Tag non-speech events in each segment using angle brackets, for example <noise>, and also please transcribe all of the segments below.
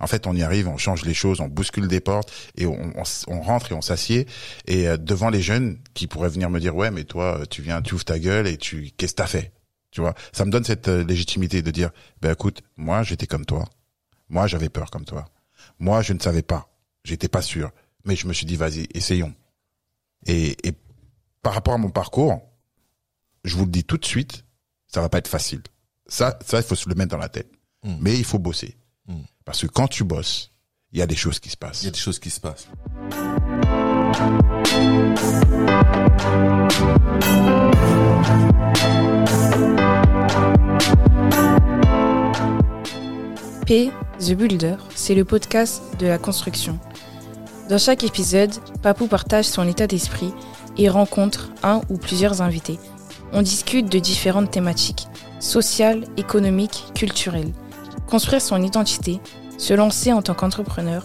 En fait, on y arrive, on change les choses, on bouscule des portes et on, on, rentre et on s'assied et euh, devant les jeunes qui pourraient venir me dire ouais mais toi tu viens, tu ouvres ta gueule et tu qu'est-ce que t'as fait, tu vois? Ça me donne cette euh, légitimité de dire ben écoute moi j'étais comme toi, moi j'avais peur comme toi, moi je ne savais pas, j'étais pas sûr, mais je me suis dit vas-y essayons. Et, et par rapport à mon parcours, je vous le dis tout de suite, ça va pas être facile. Ça, ça il faut se le mettre dans la tête. Hmm. Mais il faut bosser. Hmm. Parce que quand tu bosses, il y a des choses qui se passent. Il y a des choses qui se passent. P, The Builder, c'est le podcast de la construction. Dans chaque épisode, Papou partage son état d'esprit et rencontre un ou plusieurs invités. On discute de différentes thématiques, sociales, économiques, culturelles construire son identité, se lancer en tant qu'entrepreneur,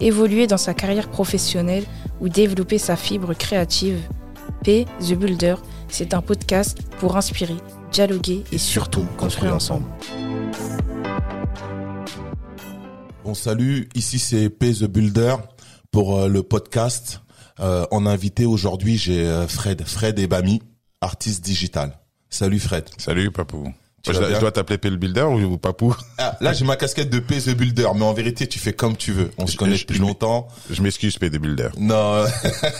évoluer dans sa carrière professionnelle ou développer sa fibre créative. P, The Builder, c'est un podcast pour inspirer, dialoguer et, surtout construire ensemble. Bon salut, ici c'est P The Builder pour euh, le podcast. Euh, en invité aujourd'hui j'ai euh, Fred, Fred Ebami, artiste digital. Salut Fred. Salut Papou. Je, dois t'appeler P le Builder ou Papou ah, Là, j'ai ma casquette de P the Builder, mais en vérité, tu fais comme tu veux. On se connaît depuis longtemps. Je m'excuse, P the Builder. Non,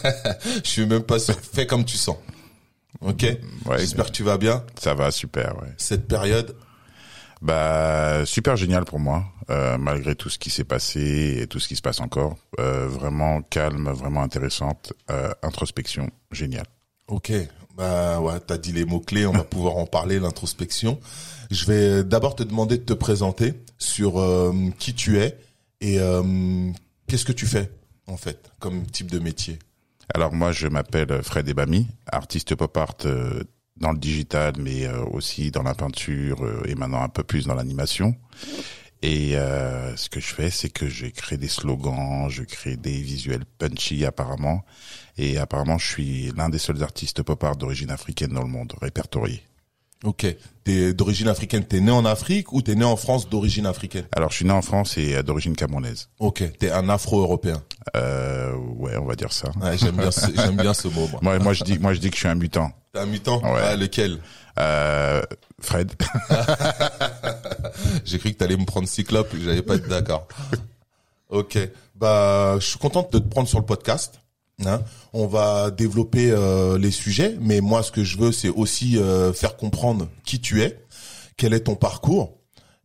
<laughs> je suis même pas sûr. Fais comme tu sens. Ok. Ouais, J'espère que tu vas bien. Ça va, super. Ouais. Cette période. Bah super génial pour moi, euh, malgré tout ce qui s'est passé et tout ce qui se passe encore. Euh, vraiment calme, vraiment intéressante, euh, introspection, génial. Ok, bah ouais, t'as dit les mots clés, on va <laughs> pouvoir en parler l'introspection. Je vais d'abord te demander de te présenter sur euh, qui tu es et euh, qu'est-ce que tu fais en fait comme type de métier. Alors moi je m'appelle Fred Ebami, artiste pop art euh, dans le digital mais aussi dans la peinture et maintenant un peu plus dans l'animation. Et euh, ce que je fais, c'est que j'ai créé des slogans, je crée des visuels punchy apparemment. Et apparemment, je suis l'un des seuls artistes pop art d'origine africaine dans le monde, répertorié. Ok. T'es d'origine africaine, t'es né en Afrique ou t'es né en France d'origine africaine? Alors, je suis né en France et euh, d'origine camerounaise. Ok. T'es un Afro-européen. Euh, ouais, on va dire ça. Ouais, j'aime bien, j'aime bien ce mot. Moi. moi, je dis, moi, je dis que je suis un mutant. T'es un mutant? Ouais. Ah, lequel? Euh, Fred. <laughs> J'ai cru que t'allais me prendre Cyclope, j'allais pas être d'accord. Ok. Bah, je suis content de te prendre sur le podcast. Hein. On va développer euh, les sujets, mais moi, ce que je veux, c'est aussi euh, faire comprendre qui tu es, quel est ton parcours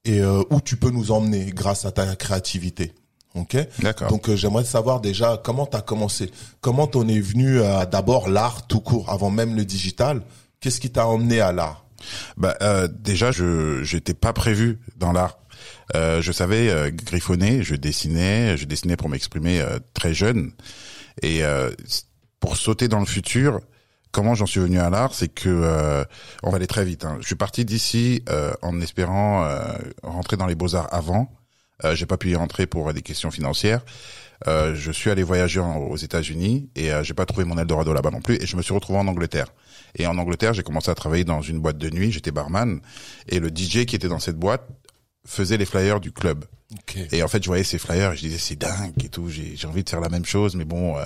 et euh, où tu peux nous emmener grâce à ta créativité. Ok? D'accord. Donc j'aimerais savoir déjà comment tu as commencé, comment t'en es venu à d'abord l'art tout court, avant même le digital? Qu'est-ce qui t'a emmené à l'art? Bah déjà, je j'étais pas prévu dans l'art. je savais griffonner, je dessinais, je dessinais pour m'exprimer très jeune. Et euh, pour sauter dans le futur, comment j'en suis venu à l'art, c'est que euh, on va aller très vite. Hein. Je suis parti d'ici euh, en espérant euh, rentrer dans les beaux arts avant. Euh, j'ai pas pu y rentrer pour des questions financières. Euh, je suis allé voyager aux États-Unis et j'ai pas trouvé mon Eldorado là-bas non plus. Et je me suis retrouvé en Angleterre. Et en Angleterre, j'ai commencé à travailler dans une boîte de nuit. J'étais barman et le DJ qui était dans cette boîte faisait les flyers du club. Et en fait, je voyais ces flyers et je disais c'est dingue et tout. J'ai envie de faire la même chose, mais bon, euh,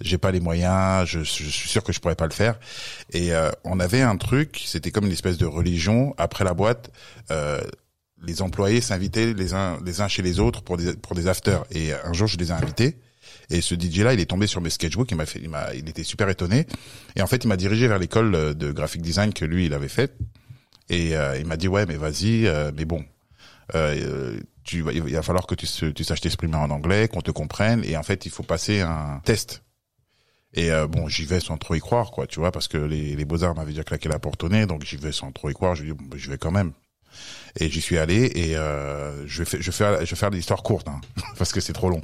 j'ai pas les moyens. Je, je, suis sûr que je pourrais pas le faire. Et euh, on avait un truc, c'était comme une espèce de religion. Après la boîte, euh, les employés s'invitaient les uns les uns chez les autres pour des pour des afters. Et un jour, je les ai invités. Et ce DJ là, il est tombé sur mes sketchbooks, il m'a fait, il m'a, il était super étonné. Et en fait, il m'a dirigé vers l'école de graphic design que lui, il avait faite. Et il m'a dit ouais, mais vas-y, mais bon, euh, tu, il va falloir que tu, tu saches t'exprimer en anglais, qu'on te comprenne, et en fait, il faut passer un test. Et euh, bon, j'y vais sans trop y croire, quoi, tu vois, parce que les, les beaux-arts m'avaient déjà claqué la porte au nez, donc j'y vais sans trop y croire. Je dis, bon, je vais quand même. Et j'y suis allé, et euh, je vais, je vais je vais faire l'histoire courte, hein, <laughs> parce que c'est trop long.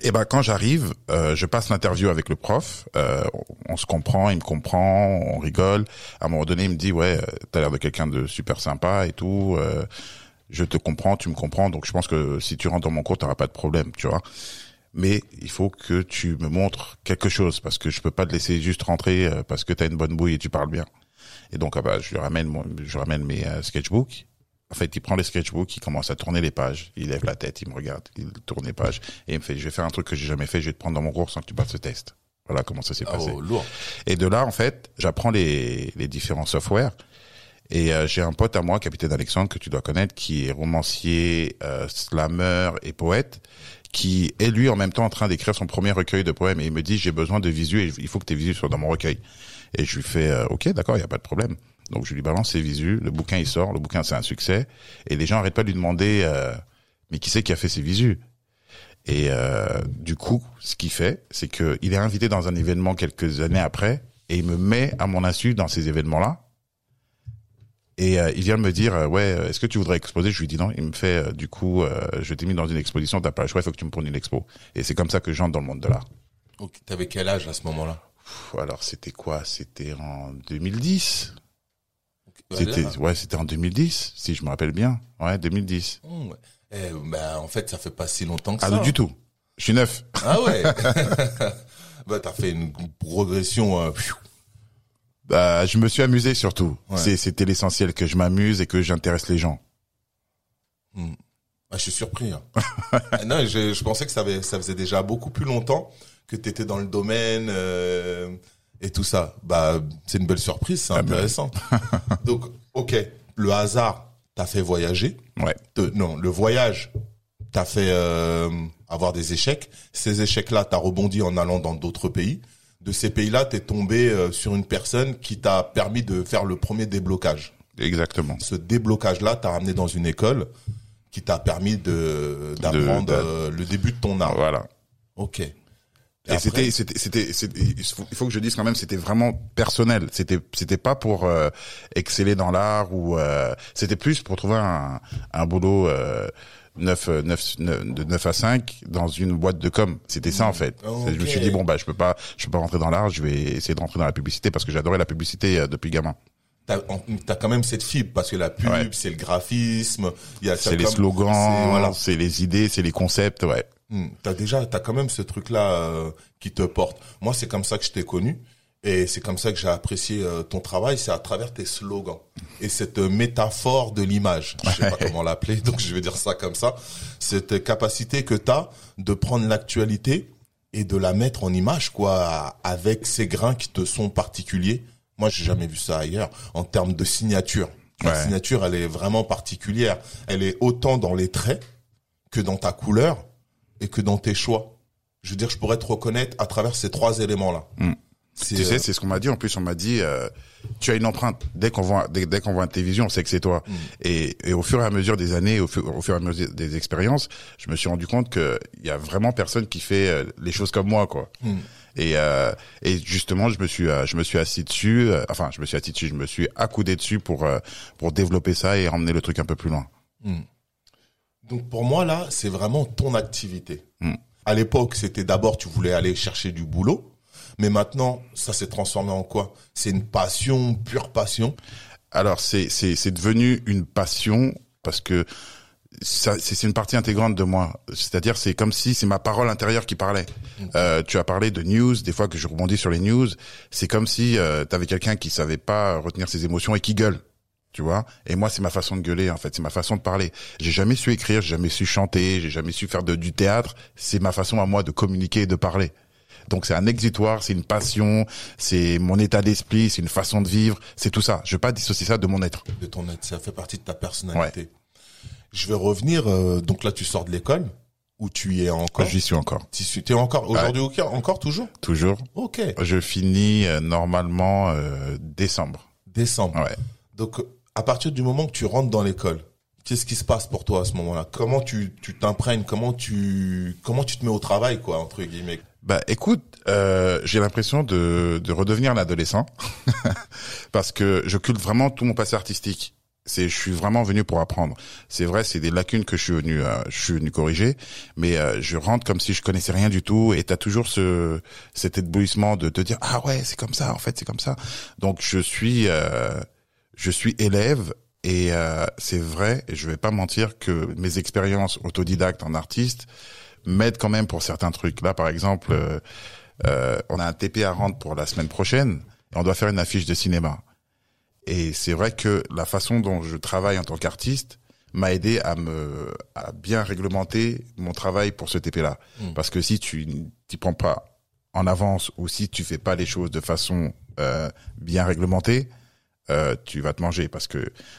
Et ben quand j'arrive, euh, je passe l'interview avec le prof. Euh, on, se comprend, il me comprend, on rigole. À un moment donné, il me dit ouais, t'as l'air de quelqu'un de super sympa et tout. Euh, je te comprends, tu me comprends, donc je pense que si tu rentres dans mon cours, tu n'auras pas de problème, tu vois. Mais il faut que tu me montres quelque chose, parce que je peux pas te laisser juste rentrer euh, parce que tu as une bonne bouille et tu parles bien. Et donc, ah bah, je lui ramène, je ramène mes euh, sketchbooks. En fait, il prend les sketchbooks, il commence à tourner les pages, il lève la tête, il me regarde, il tourne les pages et il me fait je vais faire un truc que j'ai jamais fait, je vais te prendre dans mon cours sans que tu passes ce test. Voilà comment ça s'est Ah, passé. oh, lourd. Et de là, en fait, j'apprends les, les différents softwares. Et euh, j'ai un pote à moi, capitaine Alexandre, que tu dois connaître, qui est romancier, euh, slammer et poète, qui est lui en même temps en train d'écrire son premier recueil de poèmes. Et il me dit, j'ai besoin de visu et il faut que tes visus soient dans mon recueil. Et je lui fais, euh, ok, d'accord, il y a pas de problème. Donc je lui balance ses visus, le bouquin il sort, le bouquin c'est un succès. Et les gens arrêtent pas de lui demander, euh, mais qui c'est qui a fait ces visus? Et euh, du coup, ce qu'il fait, c'est qu'il est invité dans un événement quelques années après, et il me met à mon insu dans ces événements-là. Et euh, il vient me dire, euh, ouais, euh, est-ce que tu voudrais exposer? Je lui dis non. Il me fait, euh, du coup, euh, je t'ai mis dans une exposition, t'as pas le choix, il faut que tu me prennes une expo. Et c'est comme ça que j'entre dans le monde de l'art. Ok, T'avais quel âge à ce moment-là? Alors c'était quoi? C'était en 2010. Ouais, C'était ouais, c'était en 2010, si je me rappelle bien. Ouais, 2010. Mmh, ouais. Eh, bah, en fait, ça fait pas si longtemps que Ah ça. non, du tout. Je suis neuf. Ah ouais. <laughs> <laughs> bah, t'as fait une progression. Bah, je me suis amusé surtout. Ouais. C'était l'essentiel que je m'amuse et que j'intéresse les gens. Hmm. Ah, je suis surpris. hein. <laughs> Non, je, je pensais que ça, avait, ça faisait déjà beaucoup plus longtemps que tu étais dans le domaine euh, et tout ça. Bah, c'est une belle surprise, c'est Ah ben. intéressant. <laughs> Donc, ok, le hasard t'a fait voyager. Ouais. Te- non, le voyage t'a fait euh, avoir des échecs. Ces échecs-là, t'as rebondi en allant dans d'autres pays. De ces pays-là, t'es tombé euh, sur une personne qui t'a permis de faire le premier déblocage Exactement. ce déblocage-là t'a ramené dans une école qui t'a permis de d'apprendre euh, le début de ton art. Voilà. Ok. Et, c'était, c'était, c'était, il faut, il faut que je dise quand même, c'était vraiment personnel. C'était, c'était pas pour euh, exceller dans l'art ou euh, c'était plus pour trouver un, un boulot euh, 9, euh, 9, de 9 à 5 dans une boîte de com. C'était ça en fait. Ok. Je me suis dit bon bah je peux pas, je peux pas rentrer dans l'art, je vais essayer de rentrer dans la publicité parce que j'adorais la publicité euh, depuis gamin. T'as quand même cette fibre parce que la pub, Ouais. c'est le graphisme, il y a C'est les comme- slogans, c'est- Voilà. les idées, c'est les concepts, ouais. Hmm. T'as déjà, t'as quand même ce truc-là euh, qui te porte. Moi, c'est comme ça que je t'ai connu. Et c'est comme ça que j'ai apprécié euh, ton travail, c'est à travers tes slogans et cette euh, métaphore de l'image. Je sais pas comment l'appeler, donc je vais dire ça comme ça. Cette capacité que t'as de prendre l'actualité et de la mettre en image, quoi, avec ces grains qui te sont particuliers. Moi, j'ai jamais vu ça ailleurs en termes de signature. La Ouais. signature, elle est vraiment particulière. Elle est autant dans les traits que dans ta couleur et que dans tes choix. Je veux dire, je pourrais te reconnaître à travers ces trois éléments-là. Mm. Tu sais, euh, c'est ce qu'on m'a dit. En plus, on m'a dit, euh, tu as une empreinte. Dès qu'on voit, dès, dès qu'on voit une télévision, on sait que c'est toi. Mm. Et, et au fur et à mesure des années, au fur, au fur et à mesure des expériences, je me suis rendu compte que il y a vraiment personne qui fait euh, les choses comme moi, quoi. Mm. Et, euh, et justement, je me suis, euh, je me suis assis dessus. euh, enfin, je me suis assis dessus. Je me suis accoudé dessus pour pour développer ça et emmener le truc un peu plus loin. Donc pour moi là, c'est vraiment ton activité. Mm. À l'époque, c'était d'abord tu voulais aller chercher du boulot, mais maintenant ça s'est transformé en quoi? C'est une passion, pure passion? Alors c'est c'est c'est devenu une passion parce que ça c'est c'est une partie intégrante de moi. C'est-à-dire c'est comme si c'est ma parole intérieure qui parlait. Euh, tu as parlé de news, des fois que je rebondis sur les news, c'est comme si euh, tu avais quelqu'un qui savait pas retenir ses émotions et qui gueule. Tu vois? Et moi c'est ma façon de gueuler en fait, c'est ma façon de parler. J'ai jamais su écrire, j'ai jamais su chanter, j'ai jamais su faire de, du théâtre, c'est ma façon à moi de communiquer et de parler. Donc c'est un exutoire, c'est une passion, c'est mon état d'esprit, c'est une façon de vivre, c'est tout ça. Je veux pas dissocier ça de mon être. de ton être, ça fait partie de ta personnalité. Je vais revenir. euh, donc là, tu sors de l'école où tu y es encore? J'y suis encore. Tu t'es encore aujourd'hui au cœur, encore toujours? Toujours. Ok. Je finis euh, normalement euh, décembre. Décembre. Ouais. Donc, à partir du moment que tu rentres dans l'école, qu'est-ce qui se passe pour toi à ce moment-là? Comment tu tu t'imprègnes? Comment tu comment tu te mets au travail, quoi, entre guillemets? Bah écoute, euh, j'ai l'impression de, de redevenir un adolescent <laughs> parce que j'occulte vraiment tout mon passé artistique. C'est, je suis vraiment venu pour apprendre. C'est vrai, c'est des lacunes que je suis venu, euh, je suis venu corriger, mais euh, je rentre comme si je connaissais rien du tout. Et t'as toujours ce cet éblouissement de te dire ah ouais c'est comme ça en fait c'est comme ça. Donc je suis euh, je suis élève et euh, c'est vrai, et je vais pas mentir que mes expériences autodidactes en artiste m'aident quand même pour certains trucs. Là par exemple, euh, euh, on a un TP à rendre pour la semaine prochaine et on doit faire une affiche de cinéma. Et c'est vrai que la façon dont je travaille en tant qu'artiste m'a aidé à me à bien réglementer mon travail pour ce TP-là. Mm. Parce que si tu t'y prends pas en avance ou si tu fais pas les choses de façon euh, bien réglementée, euh, tu vas te manger parce que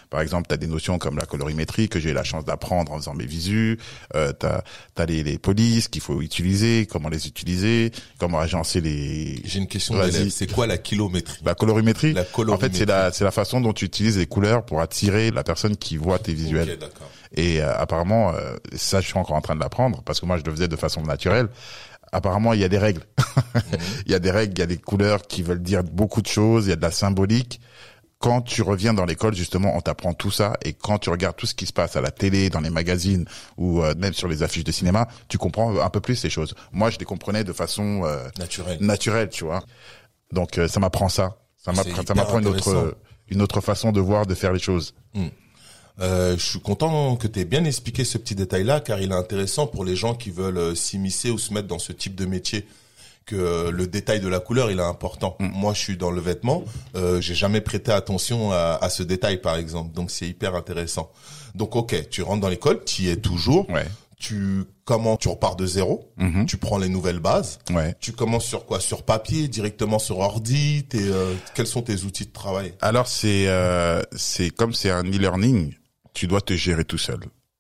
par exemple tu as des notions comme la colorimétrie que j'ai eu la chance d'apprendre en faisant mes visus euh, tu as, les, les polices qu'il faut utiliser comment les utiliser comment agencer les J'ai une question. C'est quoi la kilométrie? La colorimétrie? La en fait colorimétrie. c'est la c'est la façon dont tu utilises les couleurs pour attirer la personne qui voit tes visuels Ok, d'accord. et euh, apparemment, euh, ça, je suis encore en train de l'apprendre parce que moi, je le faisais de façon naturelle. Apparemment, il y a des règles. <laughs> il y a des règles, il y a des couleurs qui veulent dire beaucoup de choses, il y a de la symbolique. Quand tu reviens dans l'école, justement, on t'apprend tout ça. Et quand tu regardes tout ce qui se passe à la télé, dans les magazines ou euh, même sur les affiches de cinéma, tu comprends un peu plus ces choses. Moi, je les comprenais de façon euh, Naturel. naturelle, tu vois. Donc, euh, ça m'apprend ça. Ça m'apprend, une autre, une autre façon de voir, de faire les choses. Euh, je suis content que tu aies bien expliqué ce petit détail-là, car il est intéressant pour les gens qui veulent s'immiscer ou se mettre dans ce type de métier. Que euh, le détail de la couleur, il est important. Moi, je suis dans le vêtement, euh, j'ai jamais prêté attention à, à ce détail, par exemple. Donc, c'est hyper intéressant. Donc, ok, tu rentres dans l'école, tu y es toujours. Ouais. Tu comment Tu repars de zéro. Mhm. Tu prends les nouvelles bases. Ouais. Tu commences sur quoi? Sur papier, directement sur ordi? T'es, euh, quels sont tes outils de travail? Alors c'est euh, c'est comme c'est un e-learning, tu dois te gérer tout seul.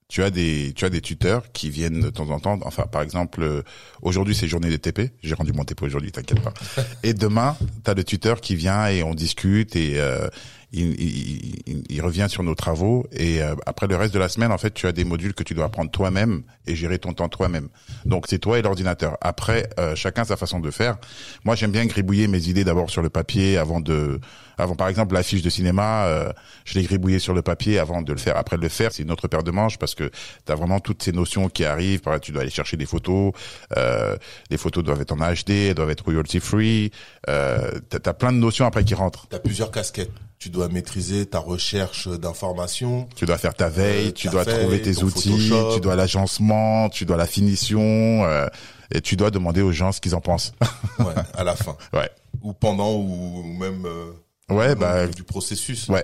Tu as des tu as des tuteurs qui viennent de temps en temps. Enfin par exemple euh, aujourd'hui c'est journée des TP. J'ai rendu mon TP aujourd'hui, t'inquiète pas. <laughs> et demain tu as le tuteur qui vient et on discute et euh, il, il, il- revient sur nos travaux et euh, après le reste de la semaine en fait tu as des modules que tu dois apprendre toi-même et gérer ton temps toi-même. Donc c'est toi et l'ordinateur. Après euh, chacun sa façon de faire. Moi j'aime bien gribouiller mes idées d'abord sur le papier avant de avant par exemple l'affiche de cinéma, euh, je l'ai gribouillé sur le papier avant de le faire. Après le faire, c'est une autre paire de manches parce que tu as vraiment toutes ces notions qui arrivent. Par exemple, tu dois aller chercher des photos. Euh, les photos doivent être en HD, elles doivent être royalty free. Euh, tu as plein de notions après qui rentrent. Tu as plusieurs casquettes. Tu dois maîtriser ta recherche d'informations. Tu dois faire ta veille, Euh, tu ta dois veille, trouver tes outils, Photoshop. tu dois l'agencement, tu dois la finition, euh, et tu dois demander aux gens ce qu'ils en pensent. <laughs> Ouais, à la fin. ouais. Ou pendant ou même euh, Ouais, au bah, du processus. ouais.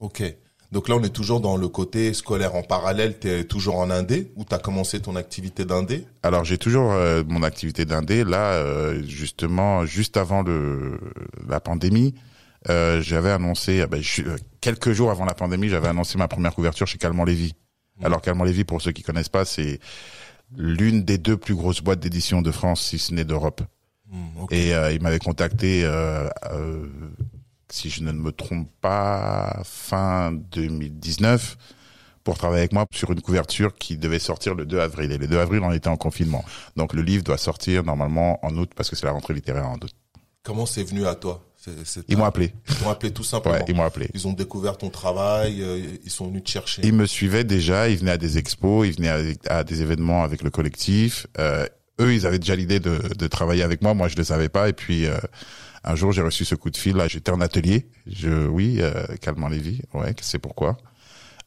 Ok. Donc là, on est toujours dans le côté scolaire en parallèle. Tu es toujours en indé ou tu as commencé ton activité d'indé? Alors j'ai toujours euh, mon activité d'indé. Là, euh, justement, juste avant le la pandémie, euh, j'avais annoncé, euh, ben, je- euh, quelques jours avant la pandémie, j'avais annoncé ma première couverture chez Calmont Lévy. Alors Calmont Lévy, pour ceux qui connaissent pas, c'est l'une des deux plus grosses boîtes d'édition de France, si ce n'est d'Europe. Ok. Et euh, il m'avait contacté, euh, si je ne me trompe pas, fin 2019 pour travailler avec moi sur une couverture qui devait sortir le 2 avril. Et le 2 avril, on était en confinement. Donc le livre doit sortir normalement en août parce que c'est la rentrée littéraire en août. Comment c'est venu à toi? C'est- c'est- Ils m'ont appelé. Ils m'ont appelé tout simplement. Ouais, ils m'ont appelé. Ils ont découvert ton travail. euh, ils sont venus te chercher. Ils me suivaient déjà, ils venaient à des expos, ils venaient à, à des événements avec le collectif. Euh, eux, ils avaient déjà l'idée de, de travailler avec moi. Moi, je ne le savais pas. Et puis, euh, un jour, j'ai reçu ce coup de fil. Là, j'étais en atelier. Je, oui, Calmant Lévy. Ouais, c'est pourquoi.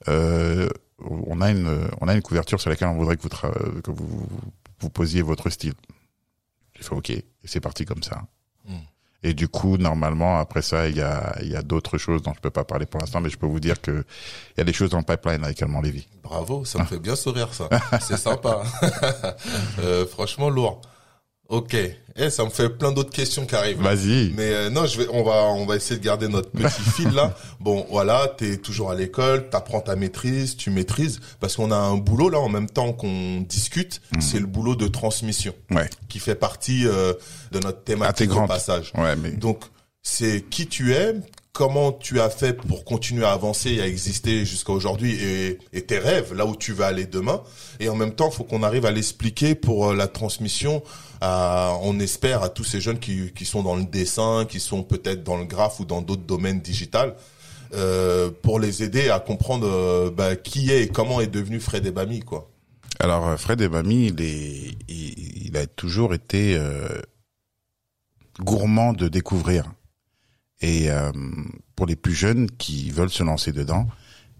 On a une, on a une couverture sur laquelle on voudrait que vous, que vous, vous posiez votre style. J'ai fait OK. Et c'est parti comme ça. Et du coup, normalement, après ça, il y a, y a d'autres choses dont je peux pas parler pour l'instant, mais je peux vous dire que il y a des choses dans le pipeline avec Calmant Lévy. Bravo, ça me fait bien sourire ça. C'est sympa. <laughs> Euh, franchement lourd. Ok. Eh, ça me fait plein d'autres questions qui arrivent. Vas-y. Mais euh, non, je vais, on va, on va essayer de garder notre petit <laughs> fil là. Bon, voilà, t'es toujours à l'école, t'apprends ta maîtrise, tu maîtrises, parce qu'on a un boulot là en même temps qu'on discute. C'est le boulot de transmission Ouais. qui fait partie euh, de notre thématique au Intégrante. passage. Ouais, mais Donc, c'est qui tu es, comment tu as fait pour continuer à avancer et à exister jusqu'à aujourd'hui et, et tes rêves, là où tu vas aller demain. Et en même temps, faut qu'on arrive à l'expliquer pour euh, la transmission, à, on espère, à tous ces jeunes qui, qui sont dans le dessin, qui sont peut-être dans le graphe ou dans d'autres domaines digital, euh, pour les aider à comprendre euh, bah, qui est et comment est devenu Fred Ebami, quoi. alors euh, Fred et Mamie, il est, il, il a toujours été euh, gourmand de découvrir. Et euh, pour les plus jeunes qui veulent se lancer dedans,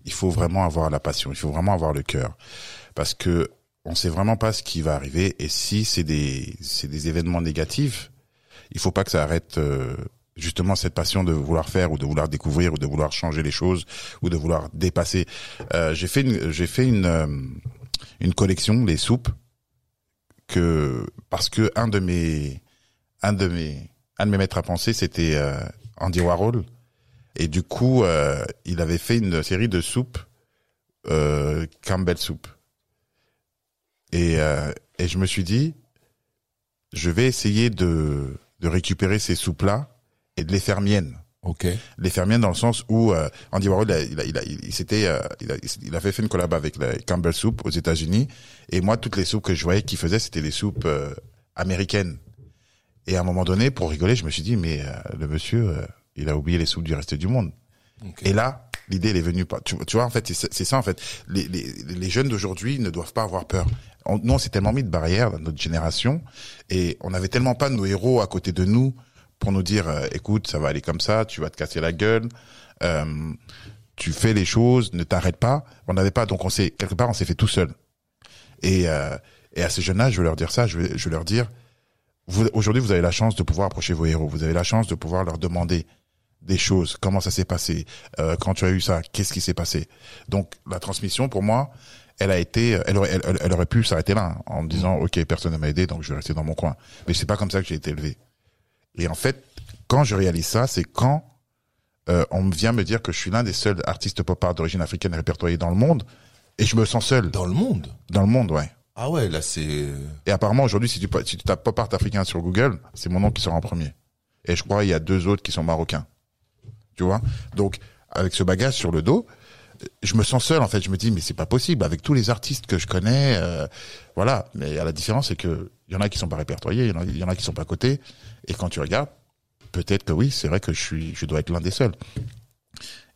il faut vraiment avoir la passion, il faut vraiment avoir le cœur, parce que on sait vraiment pas ce qui va arriver. Et si c'est des, c'est des événements négatifs, il faut pas que ça arrête euh, justement cette passion de vouloir faire ou de vouloir découvrir ou de vouloir changer les choses ou de vouloir dépasser. Euh, j'ai fait une, j'ai fait une, euh, une collection les soupes que parce que un de mes, un de mes, un de mes maîtres à penser c'était euh, Andy Warhol et du coup euh, il avait fait une série de soupes euh, Campbell Soup et euh, et je me suis dit je vais essayer de de récupérer ces soupes là et de les faire miennes. Ok. Les faire miennes dans le sens où euh, Andy Warhol, il a, il a, il il s'était, il a, il avait fait une collab avec la Campbell Soup aux États-Unis. Et moi, toutes les soupes que je voyais qu'il faisait, c'était des soupes américaines. Et à un moment donné, pour rigoler, je me suis dit, mais euh, le monsieur, euh, il a oublié les soupes du reste du monde. Et là, l'idée, elle est venue. pas- Tu, tu vois, en fait, c'est ça, en fait. Les, les, les jeunes d'aujourd'hui ne doivent pas avoir peur. On, nous, on s'est tellement mis de barrières dans notre génération, et on avait tellement pas nos héros à côté de nous pour nous dire, euh, écoute, ça va aller comme ça, tu vas te casser la gueule, euh, tu fais les choses, ne t'arrête pas. On n'avait pas, donc on s'est quelque part, on s'est fait tout seul. Et, euh, et à ces jeunes-là, je veux leur dire ça, je veux, je veux leur dire, aujourd'hui, vous avez la chance de pouvoir approcher vos héros, vous avez la chance de pouvoir leur demander des choses, comment ça s'est passé, euh, quand tu as eu ça, qu'est-ce qui s'est passé? Donc la transmission, pour moi, elle a été, elle aurait, elle, elle aurait pu s'arrêter là, hein, en me disant, ok, personne ne m'a aidé, donc je vais rester dans mon coin. Mais c'est pas comme ça que j'ai été élevé. Et en fait, quand je réalise ça, c'est quand euh, on vient me dire que je suis l'un des seuls artistes pop art d'origine africaine répertoriés dans le monde, et je me sens seul Dans le monde? dans le monde, ouais. Ah ouais, là c'est. Et apparemment, aujourd'hui, si tu, si tu tapes pop art africain sur Google, c'est mon nom qui sort en premier. Et je crois qu'il y a deux autres qui sont marocains. Tu vois? Donc, avec ce bagage sur le dos, je me sens seul, en fait. Je me dis, mais c'est pas possible. Avec tous les artistes que je connais, euh, voilà. Mais à la différence, c'est que il y en a qui sont pas répertoriés, il y en a, il y en a qui sont pas cotés. Et quand tu regardes, peut-être que oui, c'est vrai que je suis, je dois être l'un des seuls.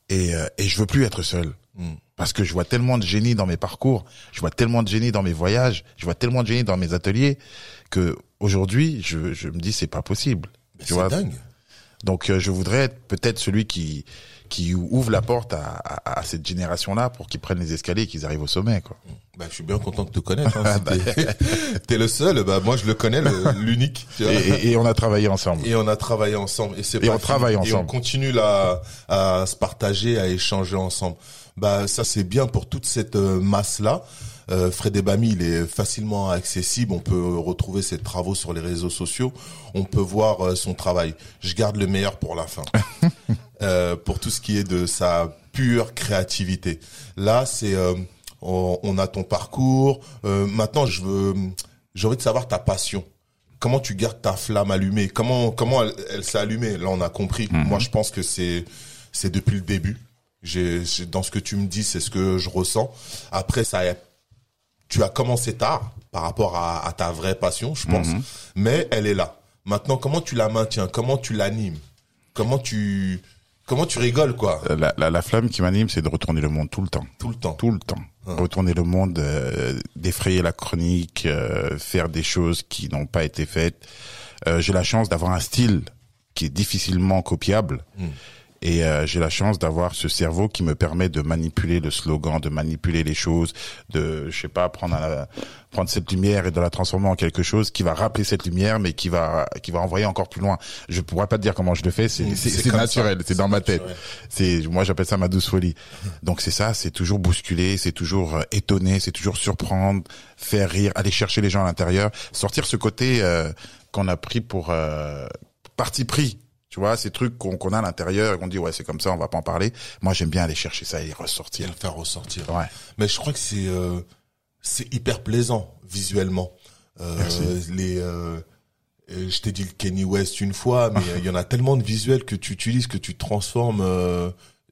Et, euh, et je veux plus être seul. Hmm. Parce que je vois tellement de génie dans mes parcours, je vois tellement de génie dans mes voyages, je vois tellement de génie dans mes ateliers que aujourd'hui, je, je me dis c'est pas possible. C'est vois dingue. Donc euh, je voudrais être peut-être celui qui qui ouvre la porte à, à, à cette génération-là pour qu'ils prennent les escaliers et qu'ils arrivent au sommet quoi. Bah, je suis bien content de te connaître. Hein, <laughs> si t'es- <laughs> T'es le seul. Bah, moi, je le connais, l'unique. Et, et- et on a travaillé ensemble. Et on a travaillé ensemble. Et, c'est on travaille fini. Et on ensemble. continue là à se partager, à échanger ensemble. Bah ça c'est bien pour toute cette euh, masse là. Euh, Fred Ebami, il est facilement accessible. On peut retrouver ses travaux sur les réseaux sociaux. On peut voir euh, son travail. Je garde le meilleur pour la fin. <laughs> Euh, pour tout ce qui est de sa pure créativité. Là, c'est euh, on, on a ton parcours. Euh, maintenant, je veux, j'ai envie de savoir ta passion. Comment tu gardes ta flamme allumée? Comment comment elle, elle s'est allumée? Là, on a compris. Moi, je pense que c'est c'est depuis le début. J'ai j'ai- dans ce que tu me dis, c'est ce que je ressens. Après, ça, tu as commencé tard par rapport à, à ta vraie passion, je pense. Mais elle est là. Maintenant, comment tu la maintiens? Comment tu l'animes? Comment tu comment tu rigoles quoi? La, la, la flamme qui m'anime, c'est de retourner le monde tout le temps. tout le temps. tout le temps. Retourner le monde, euh, défrayer la chronique, euh, faire des choses qui n'ont pas été faites. Euh, j'ai la chance d'avoir un style qui est difficilement copiable. Et euh, j'ai la chance d'avoir ce cerveau qui me permet de manipuler le slogan, de manipuler les choses, de, je sais pas, prendre un- prendre cette lumière et de la transformer en quelque chose qui va rappeler cette lumière, mais qui va qui va envoyer encore plus loin. Je pourrais pas te dire comment je le fais, c'est Mm, comme naturel, c'est dans ma tête. C'est moi j'appelle ça ma douce folie. Donc c'est ça, c'est toujours bousculer, c'est toujours euh, étonner, c'est toujours surprendre, faire rire, aller chercher les gens à l'intérieur, sortir ce côté euh, qu'on a pris pour euh, parti pris. Tu vois, ces trucs qu'on qu'on a à l'intérieur et qu'on dit ouais c'est comme ça, on va pas en parler. Moi j'aime bien aller chercher ça et ressortir. le faire ressortir. Ouais. Mais je crois que c'est euh, c'est hyper plaisant visuellement. Euh, Merci. les euh, euh, je t'ai dit le Kenny West une fois, mais <laughs> il y en a tellement de visuels que tu utilises que tu transformes.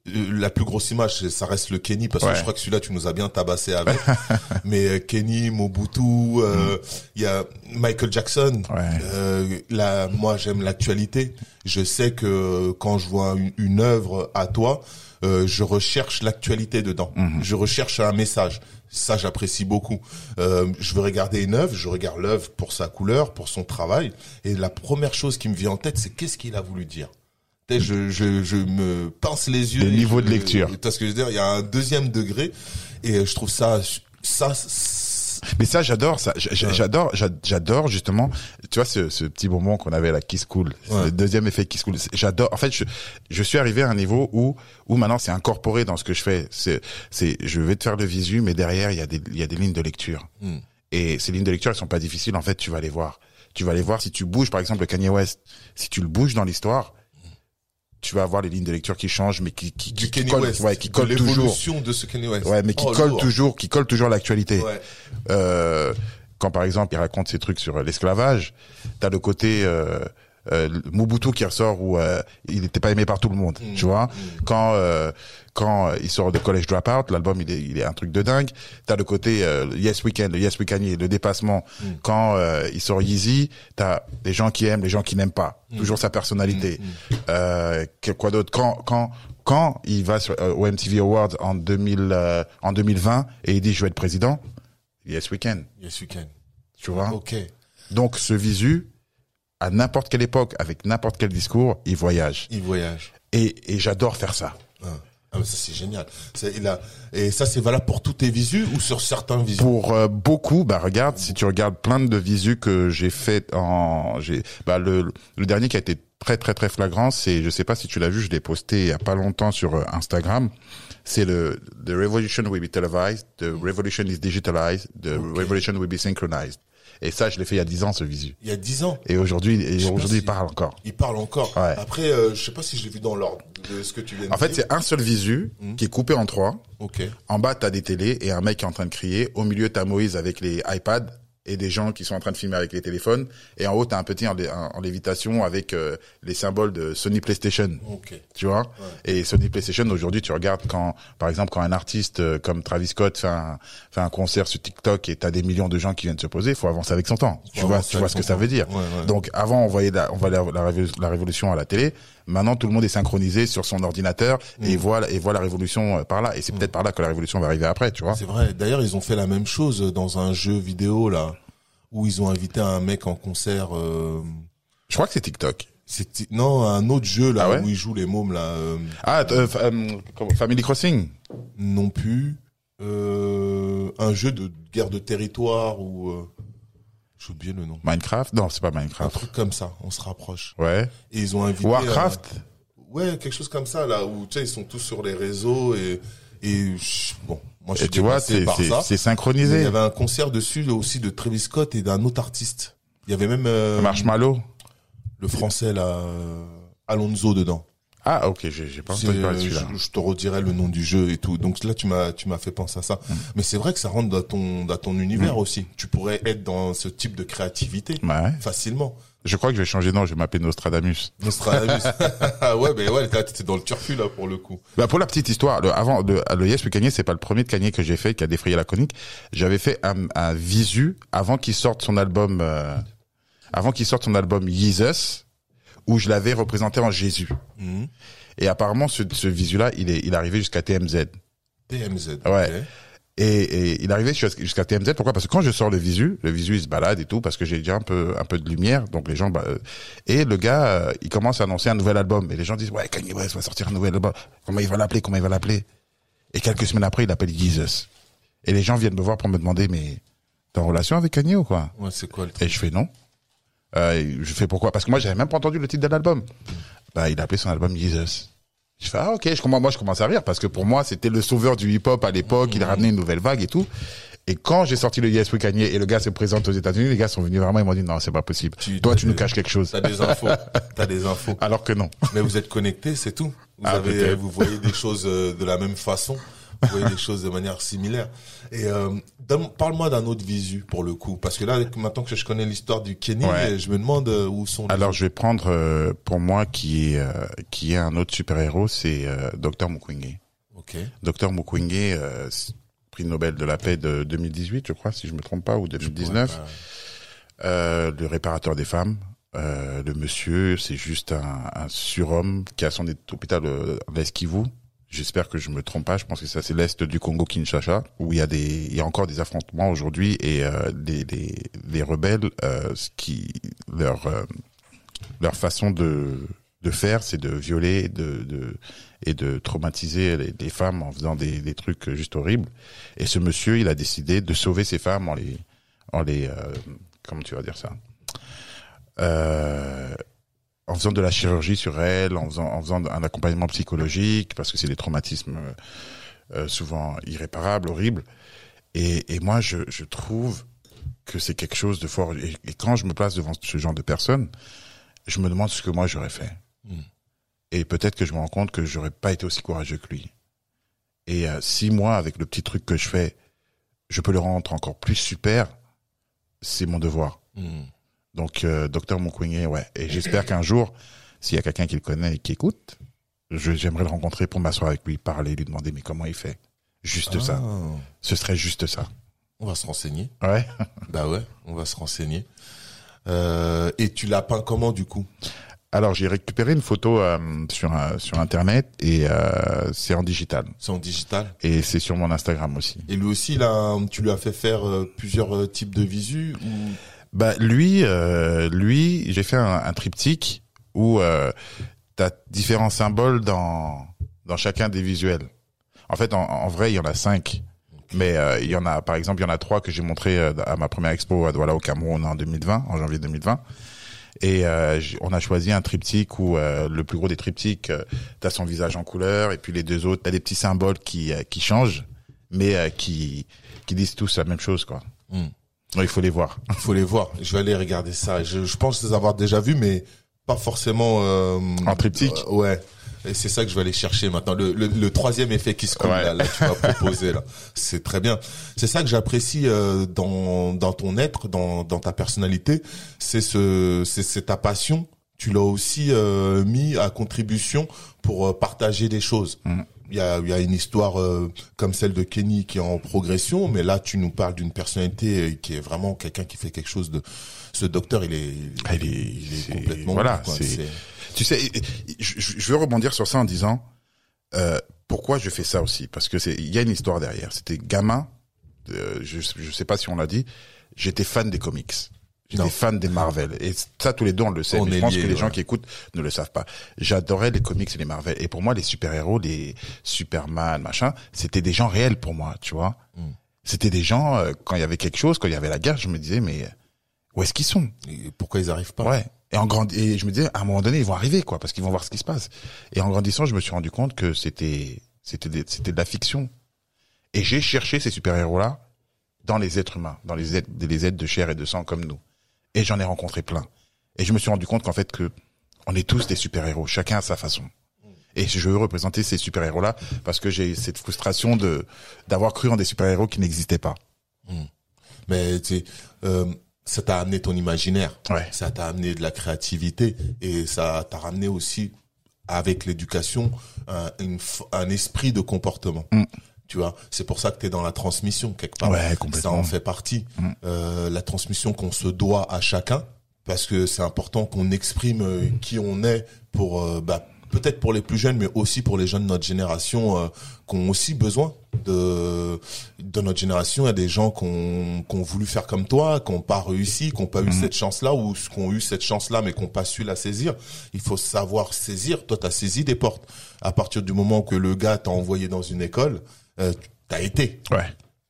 Euh, euh, la plus grosse image, ça reste le Kenny parce que je crois que celui-là tu nous as bien tabassé avec. <laughs> mais euh, Kenny, Mobutu, euh, il y a Michael Jackson. Ouais. Euh, là, moi j'aime l'actualité. Je sais que quand je vois une, une œuvre à toi, euh, je recherche l'actualité dedans. Je recherche un message. Ça, j'apprécie beaucoup. Euh, je veux regarder une œuvre, je regarde l'œuvre pour sa couleur, pour son travail, et la première chose qui me vient en tête, c'est qu'est-ce qu'il a voulu dire? Je, je, je me pince les yeux. Le niveau de lecture. Tu vois ce que je veux dire? Il y a un deuxième degré, et je trouve ça, ça, Mais ça, j'adore ça. J'adore, j'a- j'adore justement. Tu vois ce, ce petit moment qu'on avait à la Kiss Cool, Ouais. le deuxième effet Kiss Cool. J'adore. En fait, je, je suis arrivé à un niveau où où maintenant c'est incorporé dans ce que je fais. C'est c'est je vais te faire le visu, mais derrière il y a des il y a des lignes de lecture. Hmm. Et ces lignes de lecture, elles sont pas difficiles. En fait, tu vas les voir. Tu vas les voir si tu bouges, par exemple, le Kanye West. Si tu le bouges dans l'histoire, tu vas avoir les lignes de lecture qui changent, mais qui qui, Du qui, Kenny collent, West. ouais, qui de collent toujours. de ce Kenny West. Ouais, mais qui Oh, collent lourd. toujours, qui collent toujours à l'actualité. Ouais. Euh, quand par exemple il raconte ces trucs sur l'esclavage, t'as le côté euh, euh, Mobutu qui ressort où euh, il n'était pas aimé par tout le monde, Mm. tu vois. Quand euh, quand il sort de College Dropout, l'album il est il est un truc de dingue. T'as le côté euh, Yes Weekend, le Yes Weekend, le dépassement. Mm. Quand euh, il sort Yeezy, t'as les gens qui aiment, les gens qui n'aiment pas. Mm. Toujours sa personnalité. Euh, que- quoi d'autre? Quand quand quand il va sur, au MTV Awards en 2000 euh, en 2020 et il dit je vais être président, Yes Weekend, Yes, can. tu vois? Ok. Donc ce visu, à n'importe quelle époque, avec n'importe quel discours, il voyage. Il voyage. Et, et j'adore faire ça. Ah, Ah, mais ça c'est génial. C'est- il a... Et ça c'est valable pour tous tes visus ou sur certains visus? Pour euh, beaucoup, bah regarde, si tu regardes plein de visus que j'ai fait en, j'ai, bah le, le dernier qui a été très très très flagrant, c'est, je sais pas si tu l'as vu, je l'ai posté il y a pas longtemps sur euh, Instagram. C'est le The Revolution will be televised, The Revolution is digitalized, The. Revolution will be synchronized. Et ça, je l'ai fait il y a 10 ans ce visu. Il y a 10 ans. Et aujourd'hui, et aujourd'hui, si- il parle encore. Il parle encore. Ouais. Après, euh, je sais pas si je l'ai vu dans l'ordre de ce que tu viens de En fait, dire. c'est un seul visu Mhm. qui est coupé en trois. Ok. En bas, t'as des télés et un mec qui est en train de crier. Au milieu, t'as Moïse avec les iPads et des gens qui sont en train de filmer avec les téléphones. Et en haut, t'as un petit en, lé- en- en lévitation avec euh, les symboles de Sony PlayStation. Ok. Tu vois? Et Sony PlayStation, aujourd'hui, tu regardes quand, par exemple, quand un artiste euh, comme Travis Scott fait un, fait un concert sur TikTok et t'as des millions de gens qui viennent se poser, il faut avancer avec son temps. Tu vois, tu vois ce que ça veut dire. Ouais, ouais. Donc, avant, on voyait la, on voyait la révolution à la télé. Maintenant, tout le monde est synchronisé sur son ordinateur Mm. et voit, et voit la révolution euh, par là. Et c'est peut-être par là que la révolution va arriver après, tu vois. C'est vrai. D'ailleurs, ils ont fait la même chose dans un jeu vidéo là où ils ont invité un mec en concert. Euh... Je crois que c'est TikTok. C'était non un autre jeu là Ah ouais où ils jouent les mômes là euh, Ah, euh, euh, comment- Family Crossing. non plus euh, un jeu de guerre de territoire ou euh, j'ai oublié le nom. Minecraft? Non, c'est pas Un Minecraft. truc comme ça, on se rapproche. Ouais. Et ils ont invité Warcraft? euh, ouais, quelque chose comme ça là où tu sais ils sont tous sur les réseaux et et bon, moi je Et suis tu vois, c'est Mais Il synchronisé. y avait un concert dessus aussi de Travis Scott et d'un autre artiste. Il y avait même euh, Marshmallow? le français là, euh, Alonso dedans. Ah, ok, j'ai pas entendu parler de celui-là. je, je te redirai le nom du jeu et tout. Donc là, tu m'as, tu m'as fait penser à ça. Mm. Mais c'est vrai que ça rentre dans ton, dans ton univers aussi. Tu pourrais être dans ce type de créativité Ouais. facilement. Je crois que je vais changer de nom, je vais m'appeler Nostradamus. Nostradamus. <laughs> <laughs> Ouais, ben ouais, t'es t'es dans le turfu là pour le coup. Bah pour la petite histoire, le, avant le, le Yes We Kanye, c'est pas le premier Kanye que j'ai fait qui a défrayé la chronique. J'avais fait un, un visu avant qu'il sorte son album, euh, avant qu'il sorte son album Yeezus, où je l'avais représenté en Jésus. Mhm. Et apparemment, ce, ce visu-là, il est, il arrivé jusqu'à TMZ. TMZ. Ouais. Et, et il est arrivé jusqu'à TMZ. Pourquoi? Parce que quand je sors le visu, le visu il se balade et tout, parce que j'ai déjà un peu un peu de lumière, donc les gens. Bah, euh, et le gars, euh, il commence à annoncer un nouvel album, et les gens disent ouais Kanye West va sortir un nouvel album. Comment il va l'appeler? Comment il va l'appeler? Et quelques semaines après, il appelle Jesus. Et les gens viennent me voir pour me demander mais t'es en relation avec Kanye ou quoi? Ouais, c'est quoi le truc? Et je fais non. Euh, et je fais pourquoi? Parce que moi j'avais même pas entendu le titre de l'album. Bah il a appelé son album Jesus. Je fais ah ok, je commence, moi je commence à rire parce que pour moi c'était le sauveur du hip-hop à l'époque, il a ramené une nouvelle vague et tout. Et quand j'ai sorti le Yes We Kanye et le gars se présente aux États-Unis, les gars sont venus vraiment ils m'ont dit non c'est pas possible. Tu- Toi tu nous caches quelque chose. T'as des infos. <laughs> T'as des infos. Alors que non. Mais vous êtes connectés, c'est tout. Vous Ah, avez, vous voyez des choses euh, de la même façon. Vous voyez des choses de manière similaire. Et euh, parle-moi d'un autre visu pour le coup, parce que là, maintenant que je connais l'histoire du Kenny, Ouais. je me demande euh, où sont. les Alors je vais prendre euh, pour moi qui est euh, qui est un autre super héros, c'est euh, Dr Mukwege. Ok. Dr Mukwege, euh, prix Nobel de la paix de 2018, je crois, si je me trompe pas, ou 2019. Ouais, bah, Euh, le réparateur des femmes. Euh, le monsieur, c'est juste un, un surhomme qui a son hôpital euh, à l'Esquivou. J'espère que je me trompe pas. Je pense que ça c'est l'est du Congo Kinshasa où il y a des, il y a encore des affrontements aujourd'hui et euh, les, les, les rebelles, euh, qui leur euh, leur façon de de faire, c'est de violer, de, de et de traumatiser les, femmes en faisant des, des, trucs juste horribles. Et ce monsieur, il a décidé de sauver ces femmes en les, en les, euh, comment tu vas dire ça, en faisant de la chirurgie sur elles, en faisant, en faisant un accompagnement psychologique, parce que c'est des traumatismes euh, souvent irréparables, horribles. Et, et moi, je, je trouve que c'est quelque chose de fort. Et, et, quand je me place devant ce genre de personnes, je me demande ce que moi j'aurais fait. Mm. Et peut-être que je me rends compte que j'aurais pas été aussi courageux que lui. Et euh, si moi, avec le petit truc que je fais, je peux le rendre encore plus super, c'est mon devoir. Mm. Donc, euh, docteur Mukwege, ouais. Et j'espère qu'un jour, s'il y a quelqu'un qui le connaît et qui écoute, j'aimerais le rencontrer pour m'asseoir avec lui, parler, lui demander mais comment il fait? Juste ah. ça. Ce serait juste ça. On va se renseigner. Ouais. <laughs> bah ouais, on va se renseigner. Euh, et tu l'as peint comment du coup? Alors j'ai récupéré une photo euh, sur euh, sur internet et euh, c'est en digital. C'est en digital? Et c'est sur mon Instagram aussi. Et lui aussi là, tu lui as fait faire plusieurs types de visu ou? Bah lui, lui, j'ai fait un, un, triptyque où tu as différents symboles dans dans chacun des visuels. En fait, en, en vrai, il y en a cinq. Mais il y en a, par exemple, il y en a trois que j'ai montré à ma première expo à Douala au Cameroun en 2020, en janvier 2020. Et euh, on a choisi un triptyque où euh, le plus gros des triptyques, euh, t'as son visage en couleur, et puis les deux autres, t'as des petits symboles qui euh, qui changent, mais euh, qui qui disent tous la même chose, quoi. Mm. Il faut les voir. Il faut les voir. Je vais aller regarder ça. Je, je pense les avoir déjà vus, mais pas forcément en triptyque. ouais. Et c'est ça que je vais aller chercher maintenant. Le, le, le troisième effet qui se coule là, là, tu vas proposer là, c'est très bien. C'est ça que j'apprécie euh, dans dans ton être, dans dans ta personnalité. C'est ce c'est ta passion. Tu l'as aussi euh, mis à contribution pour euh, partager des choses. Mm. Il y a, y a une histoire euh, comme celle de Kenny qui est en progression, mais là tu nous parles d'une personnalité qui est vraiment quelqu'un qui fait quelque chose de. Ce docteur, il est, ah, il est, il est complètement. Voilà, tu sais, je, veux rebondir sur ça en disant euh, pourquoi je fais ça aussi, parce que c'est il y a une histoire derrière. C'était gamin, euh, je je sais pas si on l'a dit, j'étais fan des comics. J'étais fan des Marvel. Et ça, tous les deux, on le sait. mais je pense que les gens qui écoutent ne le savent pas. J'adorais les comics et les Marvel. Et pour moi, les super-héros, les Superman, machin, c'était des gens réels pour moi, tu vois. Hmm. C'était des gens, euh, quand il y avait quelque chose, quand il y avait la guerre, je me disais, mais où est-ce qu'ils sont? Et Pourquoi ils arrivent pas? Ouais. Et en grand, et je me disais, à un moment donné, ils vont arriver, quoi, parce qu'ils vont voir ce qui se passe. Et en grandissant, je me suis rendu compte que c'était, c'était, c'était de la fiction. Et j'ai cherché ces super-héros-là dans les êtres humains, dans les êtres, les êtres de chair et de sang comme nous. Et j'en ai rencontré plein. Et je me suis rendu compte qu'en fait, que on est tous des super-héros, chacun à sa façon. Et je veux représenter ces super-héros-là parce que j'ai cette frustration de d'avoir cru en des super-héros qui n'existaient pas. Mmh. Mais tu sais, euh, ça t'a amené ton imaginaire, ouais. ça t'a amené de la créativité et ça t'a ramené aussi avec l'éducation un, un, esprit de comportement. Mm. Tu vois, c'est pour ça que tu es dans la transmission quelque part. Ouais, ça en fait partie. Mm. Euh, la transmission qu'on se doit à chacun parce que c'est important qu'on exprime euh, qui on est pour euh, bah, peut-être pour les plus jeunes, mais aussi pour les jeunes de notre génération euh, qui ont aussi besoin de de notre génération. Il y a des gens qui ont, qui ont voulu faire comme toi, qui n'ont pas réussi, qui n'ont pas eu mhm. cette chance-là, ou qui ont eu cette chance-là, mais qui n'ont pas su la saisir. Il faut savoir saisir. Toi, tu as saisi des portes. À partir du moment que le gars t'a envoyé dans une école, euh, tu as été. Ouais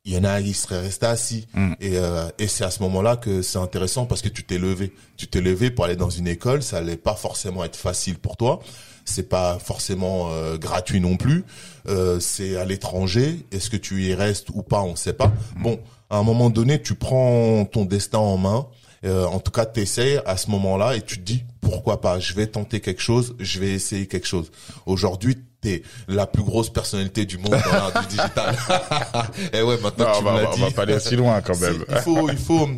il y en a qui seraient restés assis mm. et euh, et c'est à ce moment-là que c'est intéressant parce que tu t'es levé tu t'es levé pour aller dans une école ça allait pas forcément être facile pour toi c'est pas forcément euh, gratuit non plus. Euh, c'est à l'étranger. Est-ce que tu y restes ou pas? On sait pas. Bon, à un moment donné, tu prends ton destin en main. Euh, en tout cas, tu essaies à ce moment-là et tu te dis pourquoi pas? Je vais tenter quelque chose. Je vais essayer quelque chose. Aujourd'hui, t'es la plus grosse personnalité du monde dans l'art du digital. <laughs> et ouais, maintenant tu on va, on va pas aller si loin quand même. Il faut, il faut,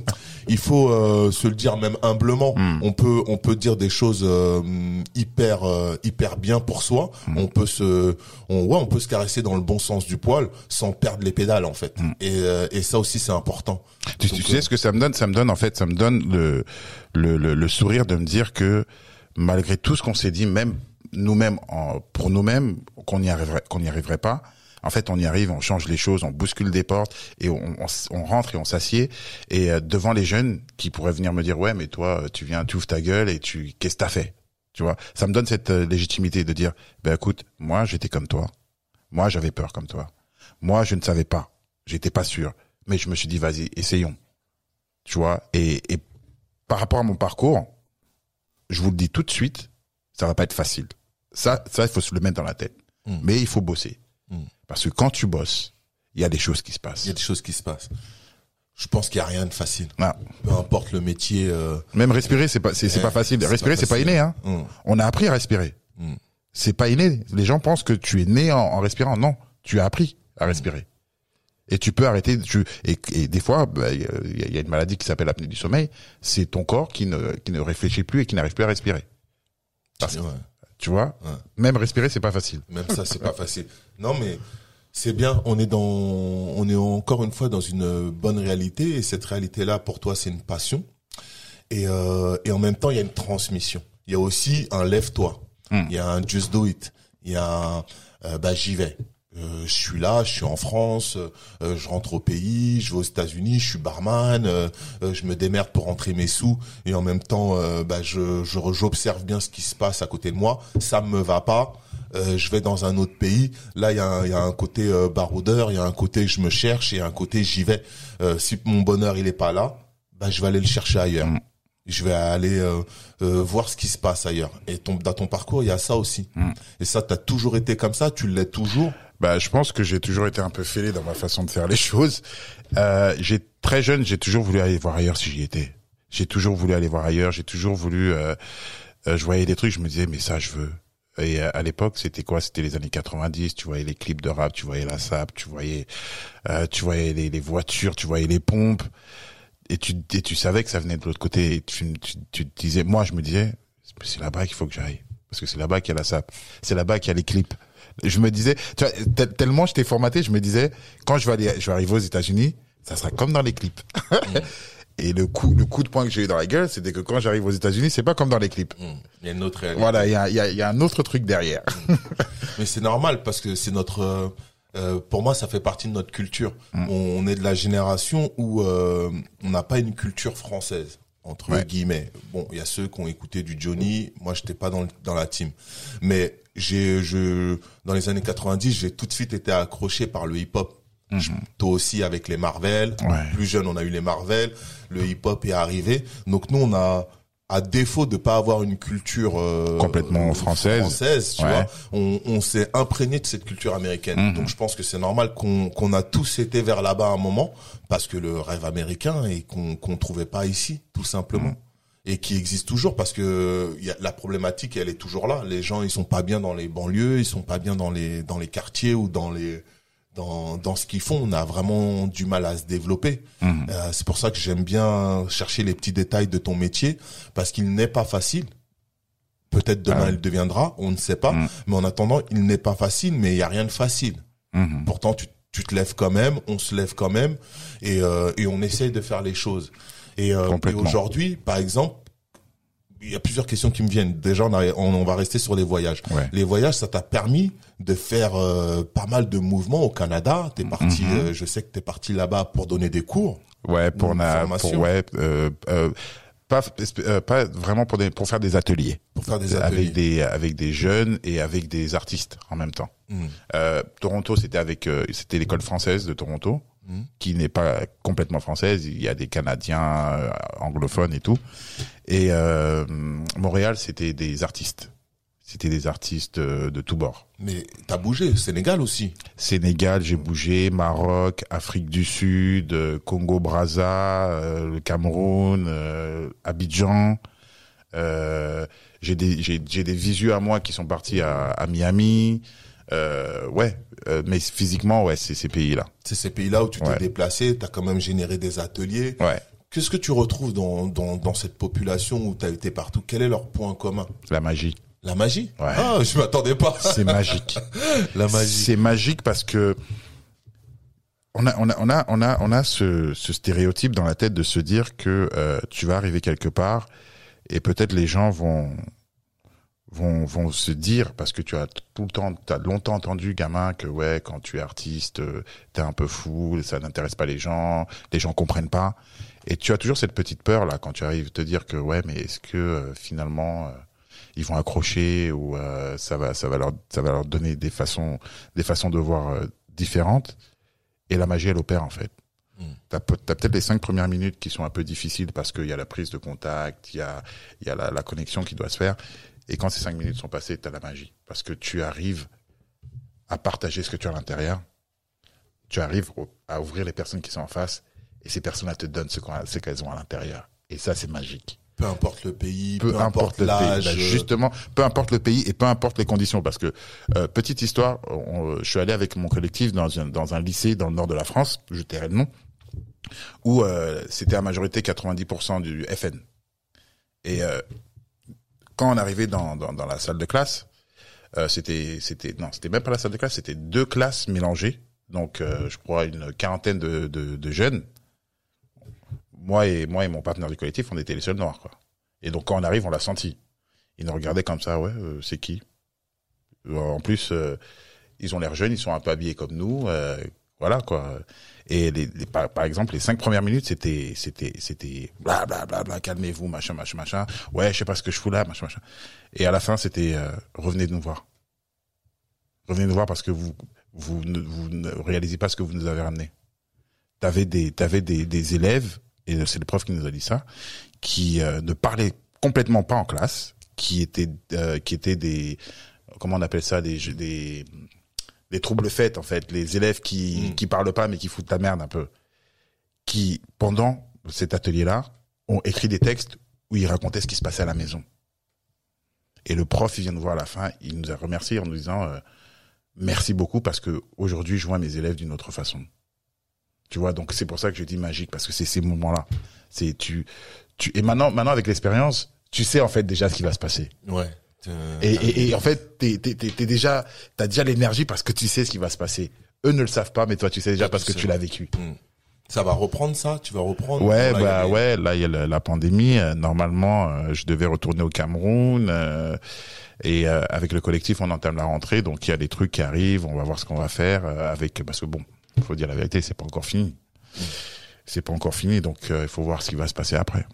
il faut euh, se le dire même humblement. Hmm. On peut on peut dire des choses euh, hyper euh, hyper bien pour soi. Hmm. On peut se on ouais on peut se caresser dans le bon sens du poil sans perdre les pédales en fait. Hmm. Et et ça aussi c'est important. Tu, tu sais ce que ça me donne? Ça me donne en fait ça me donne le le, le, le sourire de me dire que malgré tout ce qu'on s'est dit même nous-mêmes pour nous-mêmes qu'on n'y arriverait qu'on n'y arriverait pas. En fait, on y arrive, on change les choses, on bouscule des portes et on, on, rentre et on s'assied. Et euh, devant les jeunes qui pourraient venir me dire ouais, mais toi, tu viens, tu ouvres ta gueule et tu qu'est-ce que t'as fait? Tu vois, ça me donne cette euh, légitimité de dire, ben écoute, moi j'étais comme toi, moi j'avais peur comme toi, moi je ne savais pas, j'étais pas sûr, mais je me suis dit vas-y, essayons. Tu vois, et, et par rapport à mon parcours, je vous le dis tout de suite, ça va pas être facile. Ça, ça il faut se le mettre dans la tête. Mm. Mais il faut bosser, Mm. parce que quand tu bosses, il y a des choses qui se passent. Il y a des choses qui se passent. Je pense qu'il y a rien de facile. Ah. Peu importe le métier. euh, Même respirer, c'est pas, c'est, pas facile. Respirer, c'est pas inné, hein. mm. On a appris à respirer. C'est pas inné. Les gens pensent que tu es né en, en respirant. Non, tu as appris à respirer. Et tu peux arrêter. Tu, et, et des fois, bah, il y, a- il y a une maladie qui s'appelle l'apnée du sommeil. C'est ton corps qui ne, qui ne réfléchit plus et qui n'arrive plus à respirer. Parce Ouais. Tu vois, Ouais. même respirer, c'est pas facile. Même ça, c'est pas facile. Non, mais c'est bien. On est dans, on est encore une fois dans une bonne réalité et cette réalité-là, pour toi, c'est une passion. Et, euh, et en même temps, il y a une transmission. Il y a aussi un lève-toi. Mm. Il y a un just do it. Il y a un, euh, bah, j'y vais. Euh, je suis là, je suis en France, euh, je rentre au pays, je vais aux États-Unis, je suis barman, euh, euh, je me démerde pour rentrer mes sous et en même temps, euh, bah, je, je j'observe bien ce qui se passe à côté de moi. Ça me va pas, euh, je vais dans un autre pays. Là, il y a, un- y a un côté euh, baroudeur, il y a un côté je me cherche et un côté j'y vais. Euh, si mon bonheur il est pas là, bah, je vais aller le chercher ailleurs. Mm. Je vais aller euh, euh, voir ce qui se passe ailleurs. Et ton, dans ton parcours, il y a ça aussi. Mm. Et ça, t'as toujours été comme ça, tu l'es toujours. Bah, je pense que j'ai toujours été un peu fêlé dans ma façon de faire les choses. Euh, j'ai très jeune, j'ai toujours voulu aller voir ailleurs si j'y étais. J'ai toujours voulu aller voir ailleurs. J'ai toujours voulu. euh, euh, je voyais des trucs, je me disais mais ça je veux. Et euh, à l'époque, c'était quoi? C'était les années 90. Tu voyais les clips de rap, tu voyais la sap, tu voyais, euh, tu voyais les, les voitures, tu voyais les pompes, et tu et tu savais que ça venait de l'autre côté. Tu, tu, tu disais, moi je me disais, c'est là-bas qu'il faut que j'aille, parce que c'est là-bas qu'il y a la sap, c'est là-bas qu'il y a les clips. Je me disais, tu vois, tel- tellement j'étais formaté, je me disais, quand je vais aller, je vais arriver aux États-Unis, ça sera comme dans les clips. <laughs> Et le coup, le coup de poing que j'ai eu dans la gueule, c'était que quand j'arrive aux États-Unis, c'est pas comme dans les clips. Mm. Il y a une autre réalité. Voilà, il y a, il y, a, il y a un autre truc derrière. Mais c'est normal parce que c'est notre. euh, euh, pour moi, ça fait partie de notre culture. On, on est de la génération où euh, on n'a pas une culture française entre Ouais. guillemets. Bon, il y a ceux qui ont écouté du Johnny. Moi, j'étais pas dans le- dans la team. Mais j'ai je dans les années 90, j'ai tout de suite été accroché par le hip-hop. Je- Toi aussi avec les Marvel. Ouais. Plus jeune, on a eu les Marvel. Le hip-hop est arrivé. Donc nous, on a à défaut de pas avoir une culture euh, Complètement française. française, tu Ouais. vois, on, on s'est imprégné de cette culture américaine. Mhm. Donc je pense que c'est normal qu'on qu'on a tous été vers là-bas à un moment parce que le rêve américain et qu'on qu'on trouvait pas ici, tout simplement. Mhm. Et qui existe toujours parce que y a, la problématique elle est toujours là. Les gens ils sont pas bien dans les banlieues, ils sont pas bien dans les dans les quartiers ou dans les dans dans ce qu'ils font. On a vraiment du mal à se développer. Mhm. Euh, c'est pour ça que j'aime bien chercher les petits détails de ton métier parce qu'il n'est pas facile. Peut-être demain Ah. il deviendra, on ne sait pas. Mm. Mais en attendant, il n'est pas facile, mais il y a rien de facile. Mhm. Pourtant, tu, tu te lèves quand même, on se lève quand même, et, euh, et on essaye de faire les choses. Et, euh, et aujourd'hui, par exemple, il y a plusieurs questions qui me viennent. Déjà, on, a- on, on va rester sur les voyages. Ouais. Les voyages, ça t'a permis de faire euh, pas mal de mouvements au Canada. T'es parti, Mhm. euh, je sais que t'es parti là-bas pour donner des cours. Ouais, pour formation. pour ouais, euh, pas pas vraiment pour des pour faire des ateliers, Pour faire des ateliers. avec des avec des jeunes et avec des artistes en même temps. Mm. Euh, Toronto, c'était avec c'était l'école française de Toronto, Mm. qui n'est pas complètement française. Il y a des Canadiens euh, anglophones et tout. Et euh, Montréal, c'était des artistes. C'était des artistes euh, de tous bords. Mais t'as bougé, Sénégal aussi. Sénégal, j'ai bougé, Maroc, Afrique du Sud, euh, Congo Brazza, euh, le Cameroun, euh, Abidjan. J'ai des j'ai j'ai des visus à moi qui sont partis à, à Miami. Euh, ouais, euh, mais physiquement ouais, c'est ces pays-là. C'est ces pays-là où tu t'es Ouais. déplacé, t'as quand même généré des ateliers. Ouais, Qu'est-ce que tu retrouves dans, dans, dans cette population où tu as été partout? Quel est leur point commun? La magie. La magie? Ouais. Ah, je m'attendais pas. C'est magique. <laughs> La magie. C'est magique parce que on a on a on a on a on a ce, ce stéréotype dans la tête de se dire que euh, tu vas arriver quelque part et peut-être les gens vont vont vont se dire parce que tu as tout le temps tu as longtemps entendu gamin que ouais quand tu es artiste euh, t'es un peu fou ça n'intéresse pas les gens les gens comprennent pas et tu as toujours cette petite peur là quand tu arrives te dire que ouais mais est-ce que euh, finalement euh, ils vont accrocher ou euh, ça va ça va leur ça va leur donner des façons des façons de voir différentes et la magie elle opère en fait. Mm. T'as peut- t'as peut-être les cinq premières minutes qui sont un peu difficiles parce qu'il y a la prise de contact, il y a y a la, la connexion qui doit se faire et quand ces cinq minutes sont passées, t'as la magie parce que tu arrives à partager ce que tu as à l'intérieur. Tu arrives à ouvrir les personnes qui sont en face et ces personnes-là te donnent ce qu'elles ont à l'intérieur. Et ça, c'est magique. Peu importe le pays, Peu, importe, le pays. l'âge. Bah, justement, peu importe le pays et peu importe les conditions. Parce que, euh, petite histoire, on- je suis allé avec mon collectif dans un, dans un lycée dans le nord de la France, je tairai le nom, où euh, c'était à majorité 90% du FN. Et euh, quand on arrivait dans, dans, dans la salle de classe, euh, c'était c'était non, c'était même pas la salle de classe, c'était deux classes mélangées. Donc, euh, je crois une quarantaine de, de, de jeunes. Moi et moi et mon partenaire du collectif, on était les seuls noirs, quoi. Et donc quand on arrive, on l'a senti. Ils nous regardaient comme ça, ouais, euh, c'est qui? En plus, ils ont l'air jeunes, ils sont un peu habillés comme nous, voilà quoi. Et les, par, exemple, les cinq premières minutes, c'était, c'était, c'était, bla bla bla bla, calmez-vous, machin, machin, machin. Ouais, je sais pas ce que je fous là, machin, machin. Et à la fin, c'était, euh, revenez nous voir. Revenez nous voir parce que vous, vous ne, vous réalisez pas ce que vous nous avez ramené. T'avais des, t'avais des, des élèves, et c'est le prof qui nous a dit ça, qui euh, ne parlaient complètement pas en classe, qui étaient, euh, qui étaient des, comment on appelle ça, des, des, des troubles faits en fait, les élèves qui, Mm. qui parlent pas mais qui foutent la merde un peu, qui pendant cet atelier-là ont écrit des textes où ils racontaient ce qui se passait à la maison. Et le prof, il vient nous voir à la fin, il nous a remercié en nous disant euh, merci beaucoup parce que aujourd'hui je vois mes élèves d'une autre façon. Tu vois, donc c'est pour ça que je dis magique parce que c'est ces moments-là. C'est tu, tu et maintenant, maintenant avec l'expérience, tu sais en fait déjà ce qui va se passer. Ouais. Euh, Et, et, et en fait, t'es, t'es, t'es, t'es déjà, t'as déjà l'énergie parce que tu sais ce qui va se passer. Eux ne le savent pas, mais toi tu sais déjà parce que tu l'as vécu. hmm. Ça va reprendre ça? Tu vas reprendre Ouais, Là, il y a bah ouais, là il y a la, la pandémie. Euh, Normalement, euh, je devais retourner au Cameroun euh, et euh, avec le collectif, on entame la rentrée, donc il y a des trucs qui arrivent. On va voir ce qu'on va faire avec parce que bon, il faut dire la vérité, c'est pas encore fini. C'est pas encore fini, donc il faut voir ce qui va se passer après.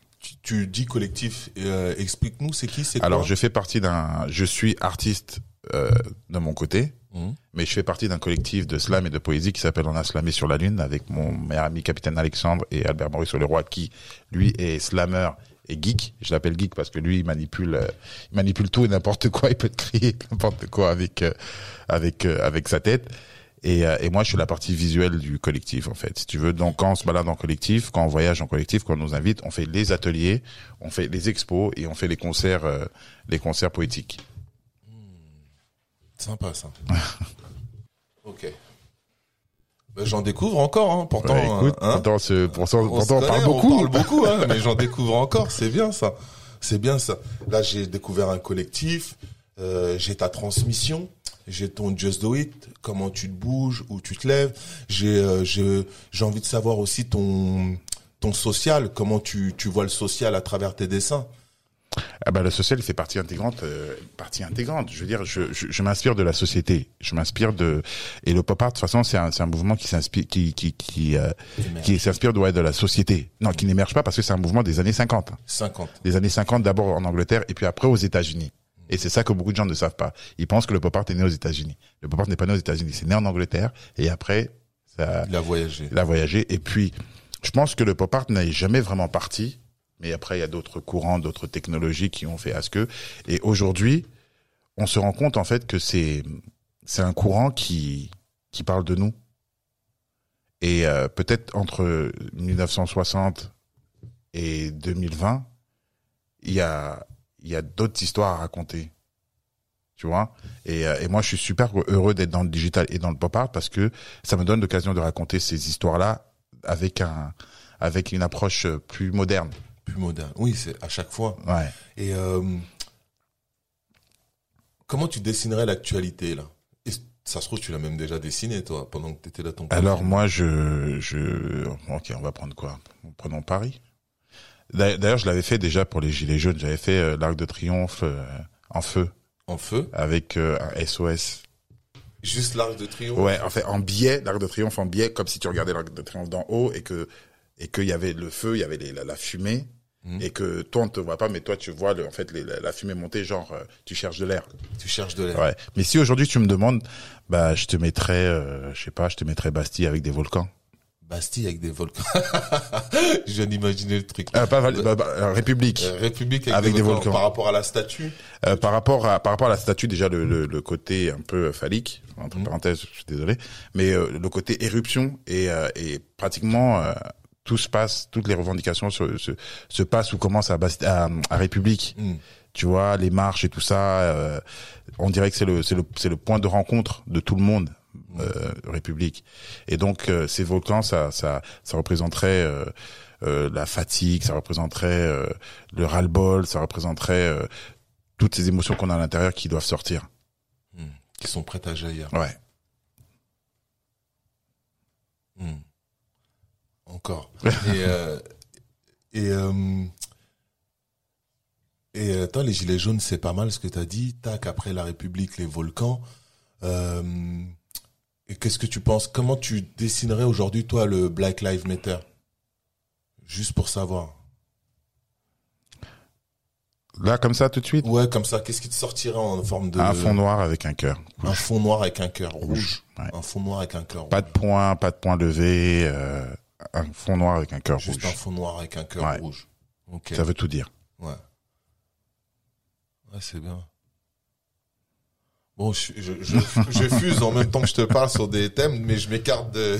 Tu, dis collectif, euh, explique-nous, c'est qui, c'est quoi Alors, je fais partie d'un, je suis artiste euh, de mon côté, Mhm. mais je fais partie d'un collectif de slam et de poésie qui s'appelle On a slamé sur la lune avec mon meilleur ami capitaine Alexandre et Albert Maurice Leroy qui lui est slammer et geek. Je l'appelle geek parce que lui il manipule, euh, il manipule tout et n'importe quoi. Il peut te crier <laughs> n'importe quoi avec euh, avec euh, avec sa tête. Et, euh, et moi, je suis la partie visuelle du collectif, en fait. Si tu veux, donc quand on se balade en collectif, quand on voyage en collectif, quand on nous invite, on fait les ateliers, on fait les expos et on fait les concerts, euh, les concerts poétiques. Sympa ça. <laughs> ok. Ben, j'en découvre encore, hein. Pourtant, Ouais, écoute, hein, pourtant, ce- pourtant, on, pourtant, parle beaucoup. On parle beaucoup, hein, mais j'en <laughs> découvre encore. C'est bien ça. C'est bien ça. Là, j'ai découvert un collectif. euh, j'ai ta transmission. J'ai ton Just Do It. Comment tu te bouges, où tu te lèves. J'ai, euh, j'ai, envie de savoir aussi ton ton social. Comment tu tu vois le social à travers tes dessins? Ah bah, le social il fait partie intégrante, euh, partie intégrante. Je veux dire, je, je, je m'inspire de la société. Je m'inspire de et le pop art de toute façon c'est un, un mouvement qui s'inspire, qui qui qui euh, qui s'inspire de, ouais, de la société. Non, qui n'émerge pas parce que c'est un mouvement des années 50. 50. Des années 50 d'abord en Angleterre et puis après aux États-Unis. Et c'est ça que beaucoup de gens ne savent pas. Ils pensent que le pop art est né aux États-Unis. Le pop art n'est pas né aux États-Unis. C'est né en Angleterre et après ça Il a voyagé. il a voyagé. Et puis, je pense que le pop art n'est jamais vraiment parti. Mais après, il y a d'autres courants, d'autres technologies qui ont fait à ce que. Et aujourd'hui, on se rend compte en fait que c'est c'est un courant qui qui parle de nous. Et euh, peut-être entre 1960 et 2020, il y a il y a d'autres histoires à raconter. Tu vois? Et, euh, et moi, je suis super heureux d'être dans le digital et dans le pop art parce que ça me donne l'occasion de raconter ces histoires-là avec un avec une approche plus moderne. Plus moderne. Oui, c'est à chaque fois. Ouais. Et euh, comment tu dessinerais l'actualité là? Et Ça se trouve, tu l'as même déjà dessiné toi pendant que tu étais là ton. Alors moi, je je ok, on va prendre quoi? Prenons Paris. D'a- D'ailleurs, je l'avais fait déjà pour les gilets jaunes. J'avais fait euh, l'arc de triomphe euh, en feu en feu, avec euh, un SOS. juste l'arc de triomphe? Ouais, en fait, en biais, l'arc de triomphe en biais, comme si tu regardais l'arc de triomphe d'en haut et que et qu'il y avait le feu, il y avait les- la, la fumée Mhm. et que toi on te voit pas, mais toi tu vois le, en fait les- la, la fumée monter, genre tu cherches de l'air. Tu cherches de l'air. Ouais. Mais si aujourd'hui tu me demandes, bah je te mettrais, euh, je sais pas, je te mettrais Bastille avec des volcans. Bastille avec des volcans. <laughs> Je viens d'imaginer le truc. Euh, pas Val- bah, bah, euh, République. Euh, République avec, Avec des, des volcans. Par rapport à la statue. Euh, par rapport à par rapport à la statue déjà le, le, le côté un peu phallique entre Mhm. parenthèses je suis désolé mais euh, le côté éruption et euh, et pratiquement euh, tout se passe toutes les revendications se se, se passent ou commencent à, Basti- à à République Hmm. tu vois les marches et tout ça euh, on dirait que c'est le c'est le c'est le point de rencontre de tout le monde euh, République et donc euh, ces volcans ça ça ça représenterait euh, euh, la fatigue ça représenterait euh, le ras-le-bol ça représenterait euh, toutes ces émotions qu'on a à l'intérieur qui doivent sortir Hmm. Qui sont prêtes à jaillir. ouais Hmm. Encore. <laughs> et euh, et euh, et euh, attends, les gilets jaunes, c'est pas mal ce que t'as dit. Tac, après la République, les volcans. Euh, et qu'est-ce que tu penses? Comment tu dessinerais aujourd'hui, toi, le Black Lives Matter? Juste pour savoir. là comme ça tout de suite? Ouais, comme ça, qu'est-ce qui te sortirait en forme de un fond noir avec un cœur un fond noir avec un cœur rouge. ouais. Un fond noir avec un cœur pas rouge. de point pas de point levé euh, un fond noir avec un cœur Juste rouge un fond noir avec un cœur Ouais. rouge. Ça veut tout dire Ouais. Ouais, c'est bien. Bon, je, je, je, je fuse en même temps que je te parle sur des thèmes, mais je m'écarte de,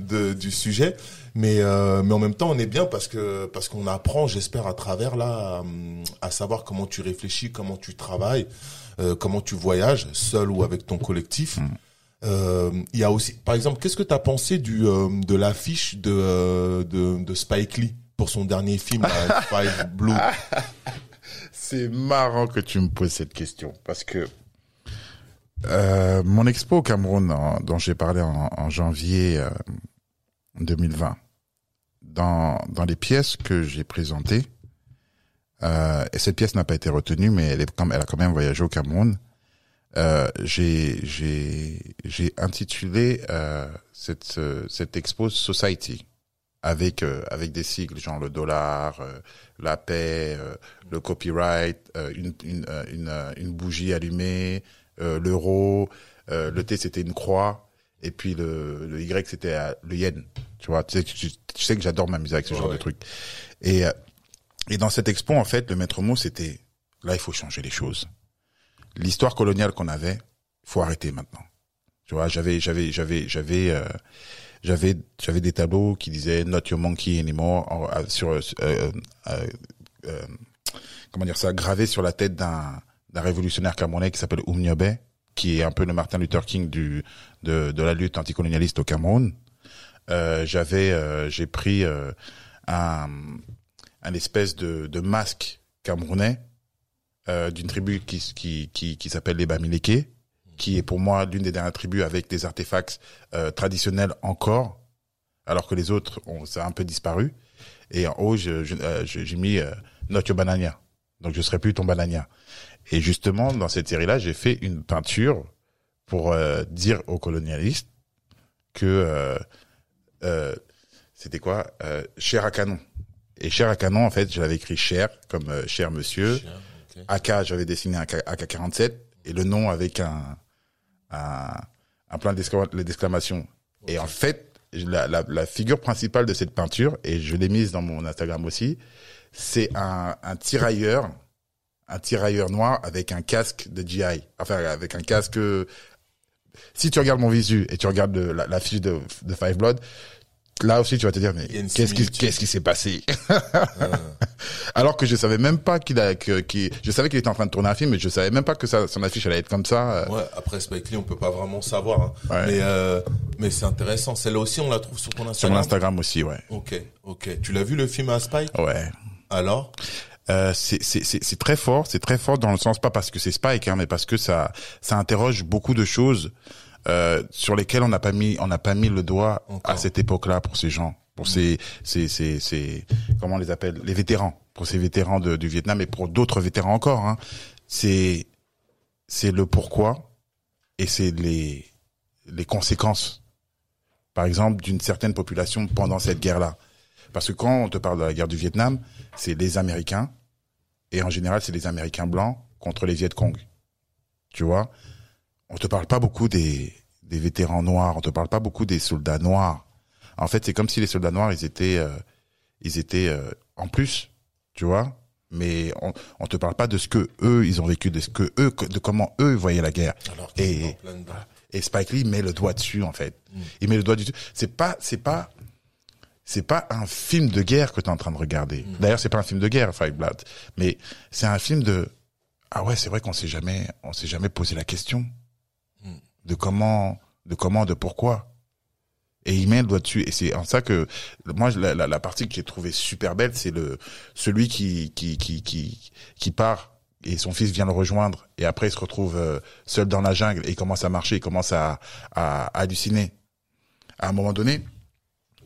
de, du sujet. Mais, euh, mais en même temps, on est bien parce que parce qu'on apprend, j'espère, à travers là, à, à savoir comment tu réfléchis, comment tu travailles, euh, comment tu voyages, seul ou avec ton collectif. Euh, Il y a aussi, par exemple, qu'est-ce que tu as pensé du de l'affiche de, de de Spike Lee pour son dernier film <laughs> Five Blue? C'est marrant que tu me poses cette question parce que euh, mon expo au Cameroun dont j'ai parlé en, janvier euh, 2020, dans, dans les pièces que j'ai présentées, euh, et cette pièce n'a pas été retenue, mais elle, est elle a quand même voyagé au Cameroun, euh, j'ai intitulé euh, cette euh, cette expo Society avec euh, avec des sigles genre le dollar, euh, la paix, euh, le copyright, euh, une une euh, une, euh, bougie allumée, euh, l'euro, euh, le T c'était une croix et puis le le Y c'était euh, le yen. Tu vois, tu sais, tu, tu sais que j'adore m'amuser avec ce Ouais, genre ouais. de trucs. Et euh, et dans cette expo en fait, le maître mot c'était là il faut changer les choses. L'histoire coloniale qu'on avait, il faut arrêter maintenant. Tu vois, j'avais j'avais j'avais j'avais euh, j'avais j'avais des tableaux qui disaient not your monkey anymore euh, sur euh, euh, euh, euh, comment dire ça gravé sur la tête d'un d'un révolutionnaire camerounais qui s'appelle Oumniobé qui est un peu le Martin Luther King du de de la lutte anticolonialiste au Cameroun euh, j'avais euh, j'ai pris euh, un un espèce de de masque camerounais euh, d'une tribu qui qui qui, qui s'appelle les Bamileke qui est pour moi l'une des dernières tribus avec des artefacts euh, traditionnels encore, alors que les autres ont ça a un peu disparu. Et en haut, euh, j'ai mis Not your banania. Donc je serai plus ton banania. Et justement, dans cette série-là, j'ai fait une peinture pour euh, dire aux colonialistes que euh, euh, c'était quoi euh, Cher à canon. Et cher à canon, en fait, je l'avais écrit cher comme euh, cher monsieur. Ok. AK, j'avais dessiné un AK-47 et le nom avec un un, un plein d'exclama- d'exclamations. Et en fait, la, la, la figure principale de cette peinture, et je l'ai mise dans mon Instagram aussi, c'est un, un tirailleur, un tirailleur noir avec un casque de GI, enfin avec un casque. Si tu regardes mon visu et tu regardes le- la, la fiche de, de Five Blood, là aussi tu vas te dire mais qu'est-ce qui similitude. qu'est-ce qui s'est passé? Ah. <laughs> alors que je savais même pas qu'il a que qu'il je savais qu'il était en train de tourner un film mais je savais même pas que ça, son affiche allait être comme ça euh. Ouais, après Spike Lee, on peut pas vraiment savoir. hein. Ouais. Mais euh, mais c'est intéressant. Celle-là aussi, on la trouve sur ton sur Instagram? mon Instagram aussi ouais Ok, ok. Tu l'as vu le film à Spike? Ouais Alors? Euh, c'est très fort c'est très fort dans le sens pas parce que c'est Spike hein, mais parce que ça ça interroge beaucoup de choses euh, sur lesquelles on n'a pas mis on n'a pas mis le doigt Encore. à cette époque-là pour ces gens pour ces ces ces ces comment on les appelle les vétérans pour ces vétérans de, du Vietnam et pour d'autres vétérans encore hein. c'est c'est le pourquoi et c'est les les conséquences par exemple d'une certaine population pendant cette guerre-là Parce que quand on te parle de la guerre du Vietnam, c'est les Américains, et en général, c'est les Américains blancs contre les Viet Cong. Tu vois? On te parle pas beaucoup des, des vétérans noirs, on te parle pas beaucoup des soldats noirs. En fait, c'est comme si les soldats noirs, ils étaient, euh, ils étaient euh, en plus, tu vois? Mais on, on te parle pas de ce que eux ils ont vécu, de ce que eux, de comment eux voyaient la guerre. Alors Et, et Spike Lee met le doigt dessus en fait. Il met le doigt dessus. C'est pas, c'est pas, c'est pas un film de guerre que tu es en train de regarder. D'ailleurs, c'est pas un film de guerre, Five Blood, mais c'est un film de ah ouais, c'est vrai qu'on s'est jamais, on s'est jamais posé la question de comment, de comment, de pourquoi. Et il met le doigt dessus. Et c'est en ça que moi, la, la, la partie que j'ai trouvée super belle, c'est le celui qui qui qui qui qui part et son fils vient le rejoindre et après il se retrouve euh, seul dans la jungle et il commence à marcher, il commence à, à, à halluciner. À un moment donné,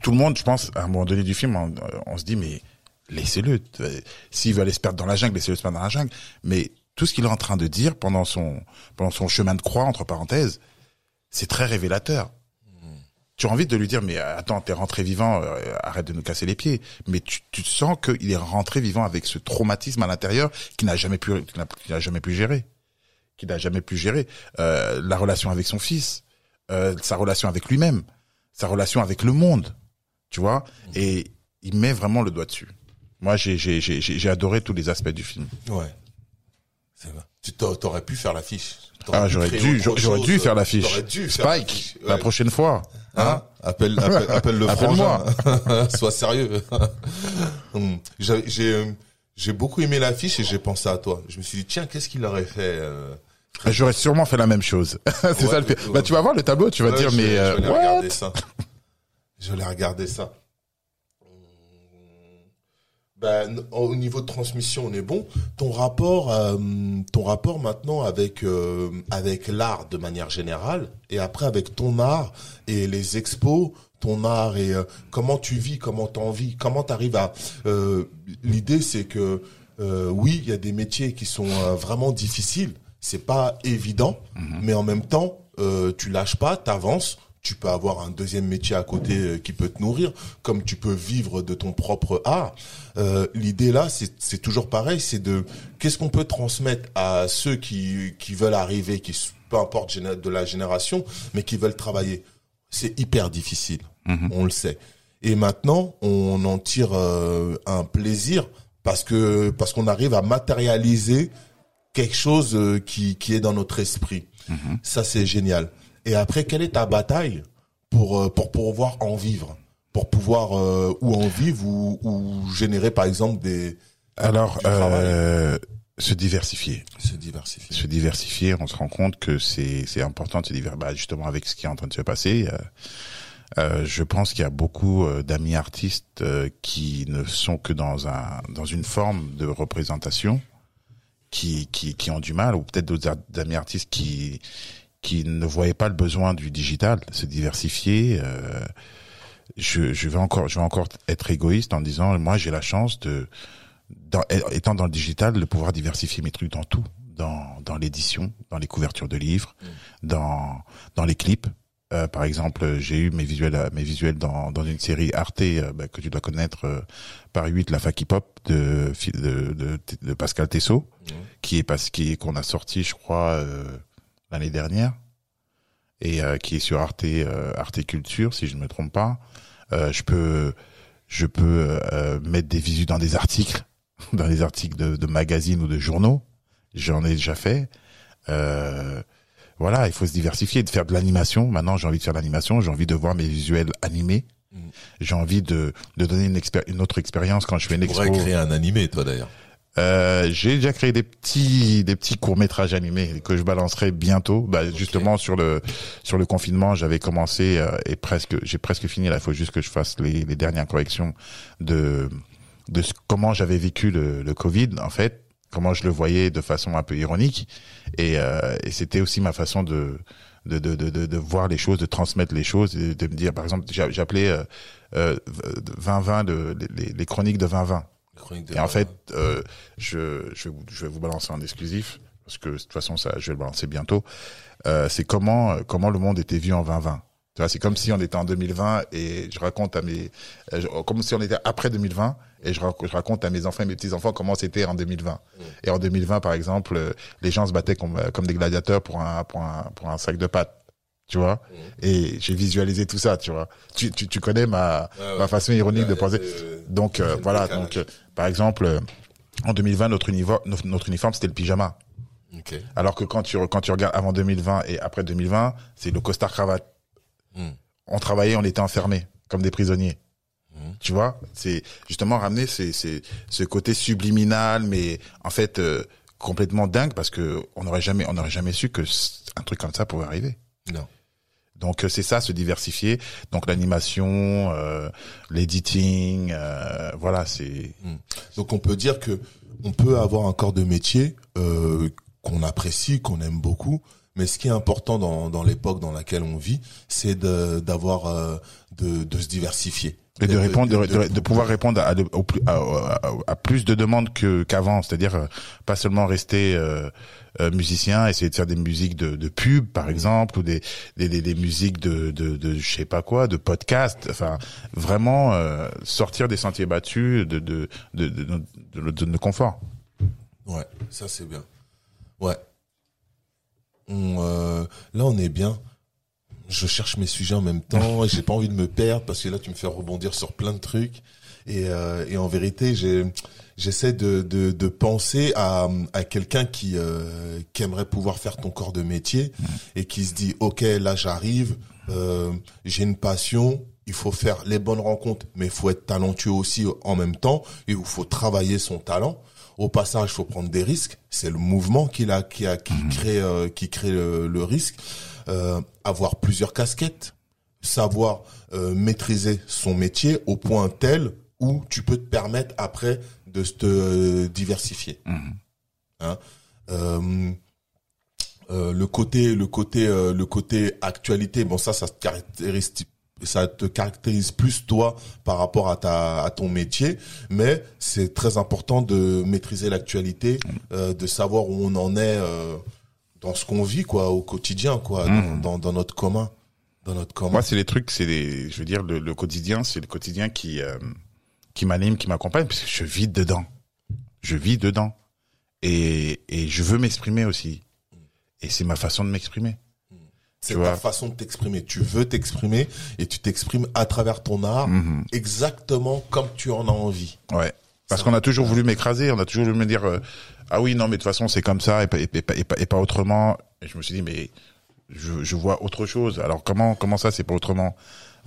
tout le monde, je pense, à un moment donné du film, on, on se dit mais laissez-le. Euh, S'il veut aller se perdre dans la jungle, laissez-le se perdre dans la jungle. Mais tout ce qu'il est en train de dire pendant son pendant son chemin de croix entre parenthèses, c'est très révélateur. Tu as envie de lui dire mais attends t'es rentré vivant euh, arrête de nous casser les pieds mais tu, tu sens qu'il est rentré vivant avec ce traumatisme à l'intérieur qu'il n'a jamais pu qu'il n'a jamais pu gérer qu'il n'a jamais pu gérer Euh, la relation avec son fils euh, sa relation avec lui-même sa relation avec le monde tu vois et il met vraiment le doigt dessus moi j'ai j'ai j'ai j'ai j'ai adoré tous les aspects du film Ouais. C'est vrai. Tu t'a- t'aurais pu faire l'affiche. Ah j'aurais dû j'aurais dû faire l'affiche Spike la Ouais. prochaine fois Hein appelle, appelle, <laughs> appelle le Appelle-moi. frangin. <laughs> Sois sérieux. <laughs> J'ai, j'ai, euh, j'ai beaucoup aimé l'affiche et j'ai pensé à toi. Je me suis dit, tiens, qu'est-ce qu'il aurait fait euh, J'aurais sûrement fait la même chose. c'est Ouais, ça le pire. ouais. Bah tu vas voir le tableau, tu vas dire je mais euh, je vais regarder ça. Aller regarder ça. Ben, au niveau de transmission, on est bon. Ton rapport, euh, ton rapport maintenant avec euh, avec l'art de manière générale, et après avec ton art et les expos, ton art et euh, comment tu vis, comment t'en vis, comment t'arrives à. euh, L'idée, c'est que euh, oui, il y a des métiers qui sont euh, vraiment difficiles. C'est pas évident, mais en même temps, euh, tu lâches pas, t'avances. Tu peux avoir un deuxième métier à côté euh, qui peut te nourrir, comme tu peux vivre de ton propre art. Euh, L'idée là, c'est toujours pareil, c'est de qu'est-ce qu'on peut transmettre à ceux qui qui veulent arriver, qui peu importe de la génération, mais qui veulent travailler. C'est hyper difficile, on le sait. Et maintenant, on en tire euh, un plaisir parce que parce qu'on arrive à matérialiser quelque chose qui qui est dans notre esprit. Ça c'est génial. Et après, quelle est ta bataille pour euh, pour pouvoir en vivre, pour pouvoir euh, ou en vivre ou, ou générer par exemple des Alors euh, se diversifier. se diversifier. se diversifier, on se rend compte que c'est important de se diversifier. Bah, justement avec ce qui est en train de se passer, euh, je pense qu'il y a beaucoup d'amis artistes qui ne sont que dans un dans une forme de représentation, qui qui qui ont du mal, ou peut-être d'autres amis artistes qui qui ne voyaient pas le besoin du digital, se diversifier. Euh, je, je vais encore je vais encore être égoïste en disant moi j'ai la chance de dans, étant dans le digital, de pouvoir diversifier mes trucs dans tout, dans, dans l'édition, dans les couvertures de livres, dans, dans les clips. Euh, par exemple, j'ai eu mes visuels, mes visuels dans, dans une série Arte euh, bah, que tu dois connaître, euh, par 8, la fac hip hop de, de, de, de Pascal Tessot, qui est parce qui est- qu'on a sorti, je crois, euh, l'année dernière, et euh, qui est sur Arte, euh, Arte Culture, si je ne me trompe pas. Euh, je peux, je peux euh, mettre des visus dans des articles, <laughs> dans des articles de, de magazines ou de journaux. J'en ai déjà fait. Euh, voilà, il faut se diversifier, de faire de l'animation. Maintenant, j'ai envie de faire de l'animation. J'ai envie de voir mes visuels animés. Mm. J'ai envie de, de donner une, une autre expérience quand je fais une Tu pourrais expo. créer un animé, toi d'ailleurs. Euh, j'ai déjà créé des petits des petits courts métrages animés que je balancerai bientôt. Bah, justement sur le sur le confinement, j'avais commencé euh, et presque j'ai presque fini. Là, il faut juste que je fasse les, les dernières corrections de de ce- comment j'avais vécu le, le Covid en fait, comment je le voyais de façon un peu ironique et, euh, et c'était aussi ma façon de de, de, de, de, voir les choses, de transmettre les choses, et de me dire, par exemple, j'a- j'appelais euh, euh, 2020 de, les, les chroniques de 2020. De- Et en fait, euh, je, je, vais vous, je vais vous balancer en exclusif parce que de toute façon, ça, je vais le balancer bientôt. Euh, c'est comment euh, comment le monde était vu en 2020. Tu vois, c'est comme si on était en 2020 et je raconte à mes, euh, comme si on était après 2020 et je, rac- je raconte à mes enfants et mes petits enfants comment c'était en 2020. Et en 2020, par exemple, euh, les gens se battaient comme, comme des gladiateurs pour un, pour un, pour un sac de pâtes. Tu vois Et j'ai visualisé tout ça, tu vois. Tu, tu, tu connais ma, Ouais, ouais. ma façon ironique Ouais, de penser. Donc euh, voilà, donc par exemple, en 2020, notre uniforme, notre, uniforme c'était le pyjama. Ok. Alors que quand tu, quand tu regardes avant 2020 et après 2020, c'est le costard cravate. Hmm. On travaillait, on était enfermés, comme des prisonniers. Hmm. Tu vois, c'est justement ramener c'est c'est ce côté subliminal, mais en fait euh, complètement dingue parce que on n'aurait jamais on n'aurait jamais su que un truc comme ça pouvait arriver. Non. Donc euh, c'est ça, se diversifier. Donc l'animation, euh, l'editing, euh, voilà, c'est Donc on peut dire que on peut avoir un corps de métier euh, qu'on apprécie, qu'on aime beaucoup, mais ce qui est important dans, dans l'époque dans laquelle on vit, c'est d'avoir de, de se diversifier. Et de répondre, de, de- de- de pouvoir répondre à, plus, à, à- à plus de demandes que qu'avant, c'est-à-dire euh, pas seulement rester euh, euh, musicien, essayer de faire des musiques de, pub par exemple, ou des des, des, des musiques de, de je sais pas quoi, de podcast, enfin vraiment euh, sortir des sentiers battus de de de de, nos conforts. Ouais, ça c'est bien. Ouais. On, euh, là on est bien. Je cherche mes sujets en même temps et j'ai pas envie de me perdre parce que là tu me fais rebondir sur plein de trucs et, euh, et en vérité j'ai j'essaie de, de, de penser à, à quelqu'un qui euh, qui aimerait pouvoir faire ton corps de métier et qui se dit ok là j'arrive euh, j'ai une passion il faut faire les bonnes rencontres mais il faut être talentueux aussi en même temps et il faut travailler son talent au passage, il faut prendre des risques. C'est le mouvement qui a, qui a, qui crée, euh, qui crée le, le risque. Euh, avoir plusieurs casquettes, savoir euh, maîtriser son métier au point tel où tu peux te permettre après de te diversifier. Hein Euh, euh, le côté, le côté, euh, le côté actualité. Bon, ça, ça se caractérise ça te caractérise plus toi par rapport à ta à ton métier mais c'est très important de maîtriser l'actualité euh, de savoir où on en est euh, dans ce qu'on vit quoi au quotidien quoi dans, dans, dans notre commun dans notre commun Moi, c'est les trucs, c'est les, je veux dire, le, le quotidien, c'est le quotidien qui, euh, qui m'anime, qui m'accompagne, parce que je vis dedans. Je vis dedans. Et, et je veux m'exprimer aussi. Et c'est ma façon de m'exprimer. c'est ta vois. façon de t'exprimer tu veux t'exprimer et tu t'exprimes à travers ton art Mhm. exactement comme tu en as envie Ouais. Parce qu'on a toujours voulu m'écraser, on a toujours voulu me dire, euh, ah oui, non, mais de toute façon, c'est comme ça, et pas, et, pas- et pas, et pas autrement. Et je me suis dit, mais je, je vois autre chose. Alors comment, comment ça, c'est pas autrement?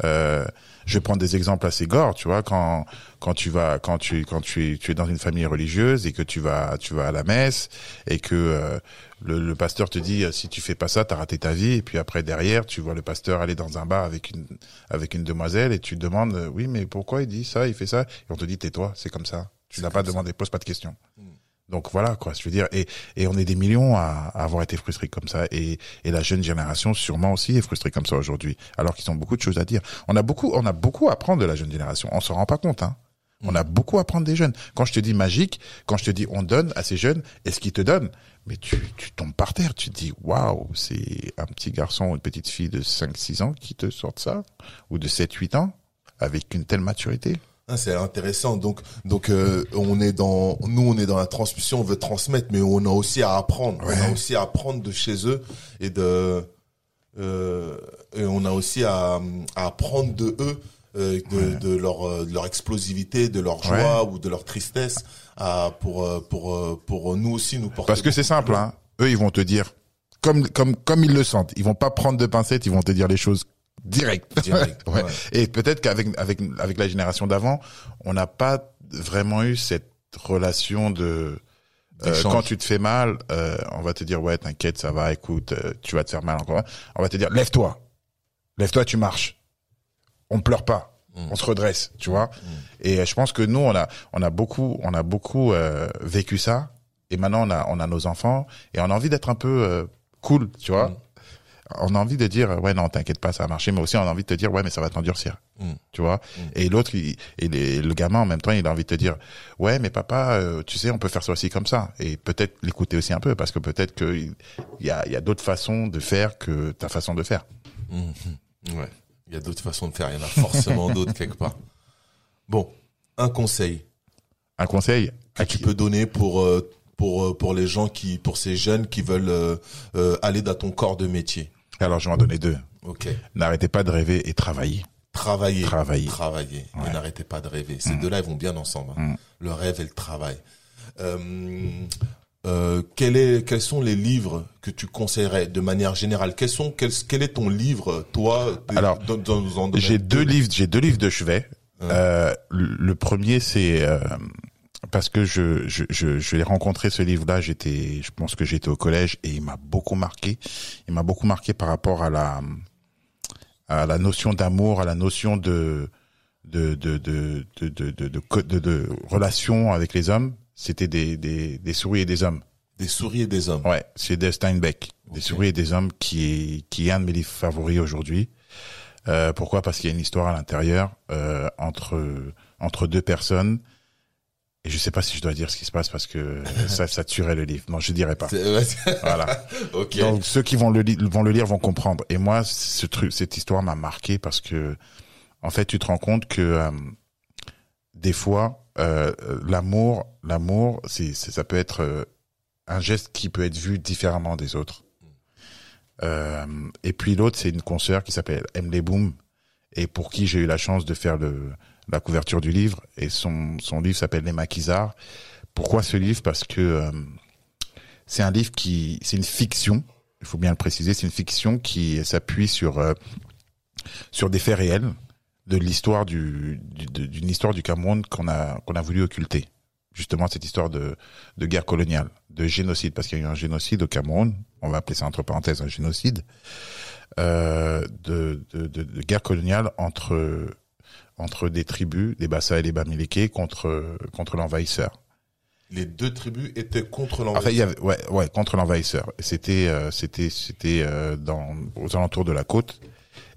Euh, Je vais prendre des exemples assez gore, tu vois, quand, quand tu vas, quand tu, quand tu es, tu es dans une famille religieuse et que tu vas, tu vas à la messe et que euh, le, le pasteur te dit, euh, si tu fais pas ça, t'as raté ta vie. Et puis après, derrière, tu vois le pasteur aller dans un bar avec une, avec une demoiselle et tu te demandes, euh, oui, mais pourquoi il dit ça, il fait ça? Et on te dit, tais-toi, c'est comme ça. Tu n'as pas demandé, pose pas de questions. Donc voilà quoi, je veux dire, et, et on est des millions à, avoir été frustrés comme ça, et, et la jeune génération sûrement aussi est frustrée comme ça aujourd'hui, alors qu'ils ont beaucoup de choses à dire. On a beaucoup, on a beaucoup à apprendre de la jeune génération. On s'en rend pas compte, hein. On a beaucoup à apprendre des jeunes. Quand je te dis magique, quand je te dis on donne à ces jeunes, et ce qu'ils te donnent, mais tu, tu tombes par terre, tu te dis waouh, c'est un petit garçon ou une petite fille de 5-6 ans qui te sortent ça, ou de 7-8 ans, avec une telle maturité? Ah, c'est intéressant. Donc, donc euh, on est dans, nous, on est dans la transmission, on veut transmettre, mais on a aussi à apprendre. On a aussi à apprendre de chez eux et de, euh, et on a aussi à, à apprendre de eux, euh, de, de leur, euh, de leur explosivité, de leur joie ou de leur tristesse, à, pour, euh, pour, euh, pour nous aussi nous porter. Parce que c'est simple, hein. Eux, ils vont te dire, comme, comme, comme ils le sentent. Ils vont pas prendre de pincettes, ils vont te dire les choses direct. Direct, <laughs> Ouais. ouais. Et peut-être qu'avec, avec, avec la génération d'avant, on n'a pas vraiment eu cette relation de, euh, quand tu te fais mal, euh, on va te dire, ouais, t'inquiète, ça va, écoute, euh, tu vas te faire mal encore. On va te dire, lève-toi. Lève-toi, tu marches. On ne pleure pas. On se redresse, tu vois. Et euh, je pense que nous, on a, on a beaucoup, on a beaucoup euh, vécu ça. Et maintenant, on a, on a nos enfants et on a envie d'être un peu euh, cool, tu vois. On a envie de dire, ouais, non, t'inquiète pas, ça va marcher. Mais aussi, on a envie de te dire, ouais, mais ça va t'endurcir, Mm. tu vois? Et l'autre, il- et les- le gamin, en même temps, il a envie de te dire, ouais, mais papa, euh, tu sais, on peut faire ça aussi comme ça. Et peut-être l'écouter aussi un peu, parce que peut-être qu'il y a, il y a d'autres façons de faire que ta façon de faire. Mhm. Ouais. Il y a d'autres façons de faire. Il y en a forcément <laughs> d'autres quelque part. Bon, un conseil Un conseil? Que tu peux donner pour euh, pour euh, pour les gens qui pour ces jeunes qui veulent euh, aller dans ton corps de métier. Alors, je vais en donner deux. Ok. N'arrêtez pas de rêver et travaillez. Travailler. Travailler. Travailler. Et n'arrêtez pas de rêver. Ces deux-là, ils vont bien ensemble. hein. Mm. Le rêve et le travail. Euh, euh, quel est, quels sont les livres que tu conseillerais de manière générale? Quels sont, quel, quel est ton livre, toi Alors, J'ai deux de- livres, j'ai deux livres de chevet. Hein. Euh, le premier, c'est parce que je, je, je, je l'ai rencontré ce livre-là. J'étais, je pense que j'étais au collège et il m'a beaucoup marqué. Il m'a beaucoup marqué par rapport à la à la notion d'amour, à la notion de de de de de de, de, de, co- de- de relation avec les hommes. C'était des, des des souris et des hommes. Des souris et des hommes. Ouais, c'est de Steinbeck, des souris et des hommes, qui est qui est un de mes livres favoris aujourd'hui. Euh, pourquoi? Parce qu'il y a une histoire à l'intérieur euh, entre entre deux personnes. Et je sais pas si je dois dire ce qui se passe parce que <laughs> ça ça tuerait le livre. Non, je dirais pas. Voilà. <laughs> Donc ceux qui vont le li- vont le lire vont comprendre. Et moi, ce truc, cette histoire m'a marqué parce que en fait, tu te rends compte que euh, des fois, euh, l'amour, l'amour, c'est, ça peut être euh, un geste qui peut être vu différemment des autres. Et puis l'autre, c'est une consoeur qui s'appelle Emily Boom et pour qui j'ai eu la chance de faire le, la couverture du livre. Et son, son livre s'appelle Les Maquisards. Pourquoi ce livre? Parce que euh, c'est un livre qui, c'est une fiction. Il faut bien le préciser, c'est une fiction qui s'appuie sur euh, sur des faits réels de l'histoire du, d'une histoire du Cameroun qu'on a qu'on a voulu occulter. Justement, cette histoire de de guerre coloniale, de génocide, parce qu'il y a eu un génocide au Cameroun. On va appeler ça entre parenthèses un génocide euh, de, de, de guerre coloniale entre entre des tribus, des Bassa et des Bamileke, contre contre l'envahisseur. Les deux tribus étaient contre il l'envahisseur. y avait, ouais, ouais, contre l'envahisseur. C'était, euh, c'était, c'était euh, dans aux alentours de la côte.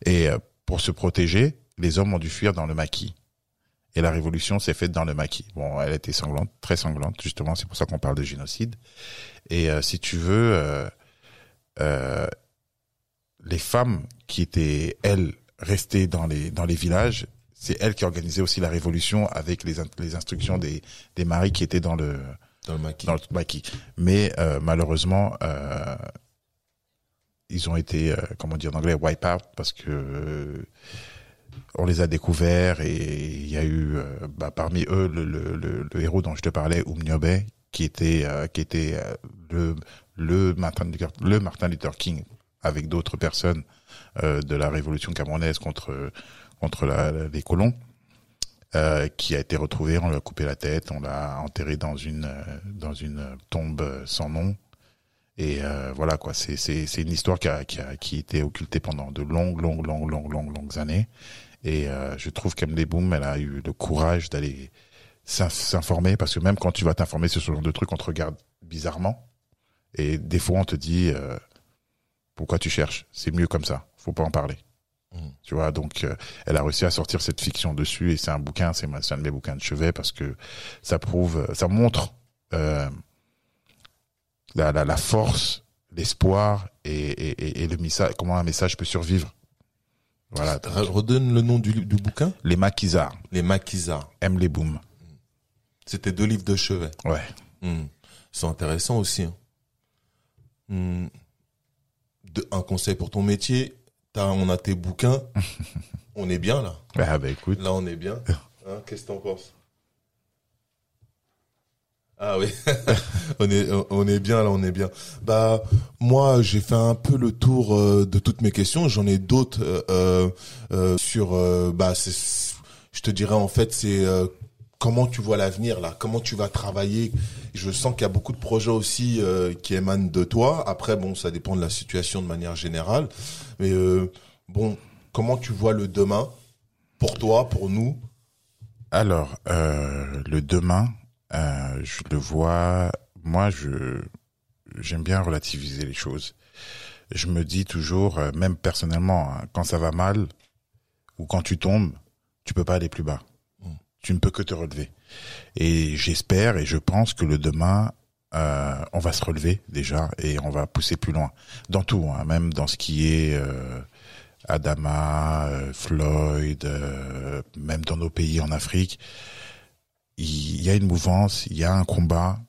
Et euh, pour se protéger, les hommes ont dû fuir dans le maquis. Et la révolution s'est faite dans le maquis. Bon, elle était sanglante, très sanglante, justement. C'est pour ça qu'on parle de génocide. Et euh, si tu veux, euh, euh, les femmes qui étaient elles restées dans les dans les villages, c'est elles qui organisaient aussi la révolution avec les les instructions des des maris qui étaient dans le Dans le maquis. dans le maquis. Mais euh, malheureusement, euh, ils ont été, euh, comment dire en anglais, wipe out parce que euh, on les a découverts et il y a eu euh, bah, parmi eux le, le, le, le héros dont je te parlais, Oumniobe, qui était euh, qui était le le Martin Luther, le Martin Luther King avec d'autres personnes euh, de la révolution camerounaise contre contre les colons euh, qui a été retrouvé, on lui a coupé la tête, on l'a enterré dans une euh, dans une tombe sans nom. Et euh, voilà quoi, c'est une histoire qui a qui a qui était occultée pendant de longues longues longues longues longues longues années. Et je trouve qu'Emily Boom, elle a eu le courage d'aller s'in- s'informer parce que même quand tu vas t'informer sur ce genre de trucs, on te regarde bizarrement. Et des fois, on te dit pourquoi tu cherches? C'est mieux comme ça. Faut pas en parler. Mm. Tu vois, donc euh, elle a réussi à sortir cette fiction dessus et c'est un bouquin, c'est un de mes bouquins de chevet parce que ça prouve, ça montre euh, la, la, la force, l'espoir et, et, et- le message, comment un message peut survivre. Voilà. Re- Redonne le nom du, du bouquin. Les maquisards Les maquisards. aiment les booms. C'était deux livres de chevet. Ouais. Hmm. C'est intéressant aussi. hein. De- un conseil pour ton métier. T'as, on a tes bouquins. <laughs> on est bien là. Ah bah écoute. Là, on est bien. <laughs> Hein, Qu'est-ce que t'en penses? Ah oui, <laughs> on est on est bien là, on est bien. Bah moi, j'ai fait un peu le tour euh, de toutes mes questions. J'en ai d'autres euh, euh, sur. bah, je te dirais en fait, c'est euh, comment tu vois l'avenir là, comment tu vas travailler? Je sens qu'il y a beaucoup de projets aussi euh, qui émanent de toi. Après, bon, ça dépend de la situation de manière générale, mais euh, bon, comment tu vois le demain pour toi, pour nous? Alors, euh, le demain, je le vois. Moi, je j'aime bien relativiser les choses. Je me dis toujours, même personnellement, hein, quand ça va mal ou quand tu tombes, tu peux pas aller plus bas. Tu ne peux que te relever. Et j'espère et je pense que le demain, euh, on va se relever déjà et on va pousser plus loin dans tout, hein, même dans ce qui est euh, Adama, euh, Floyd, même dans nos pays en Afrique, il y a une mouvance, il y a un combat,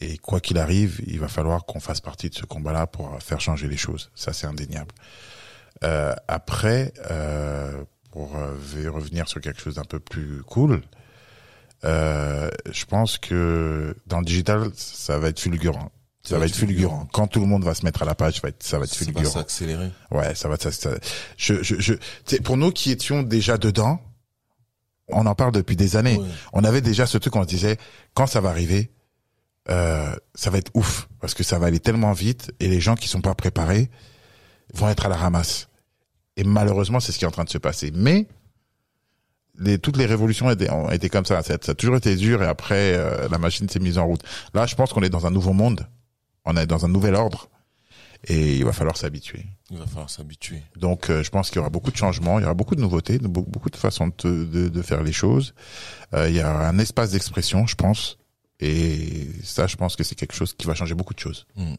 et quoi qu'il arrive, il va falloir qu'on fasse partie de ce combat-là pour faire changer les choses. Ça, c'est indéniable. Après, pour euh, revenir sur quelque chose d'un peu plus cool, euh, je pense que dans le digital, ça va être fulgurant. Ça, va être fulgurant. Quand tout le monde va se mettre à la page, ça va être, ça va être fulgurant. Ça va s'accélérer. Ouais, ça va. Ça, je, je, je, pour nous qui étions déjà dedans, on en parle depuis des années. On avait déjà ce truc, on se disait, quand ça va arriver, euh, ça va être ouf parce que ça va aller tellement vite et les gens qui sont pas préparés vont être à la ramasse. Et malheureusement, c'est ce qui est en train de se passer. Mais les, toutes les révolutions ont été comme ça. Ça, a toujours été dur et après, euh, la machine s'est mise en route. Là, je pense qu'on est dans un nouveau monde. On est dans un nouvel ordre. Et il va falloir s'habituer. Il va falloir s'habituer. Donc, euh, je pense qu'il y aura beaucoup de changements, il y aura beaucoup de nouveautés, beaucoup de façons de, de, de faire les choses. Euh, il y a un espace d'expression, je pense. Et ça, je pense que c'est quelque chose qui va changer beaucoup de choses. Hmm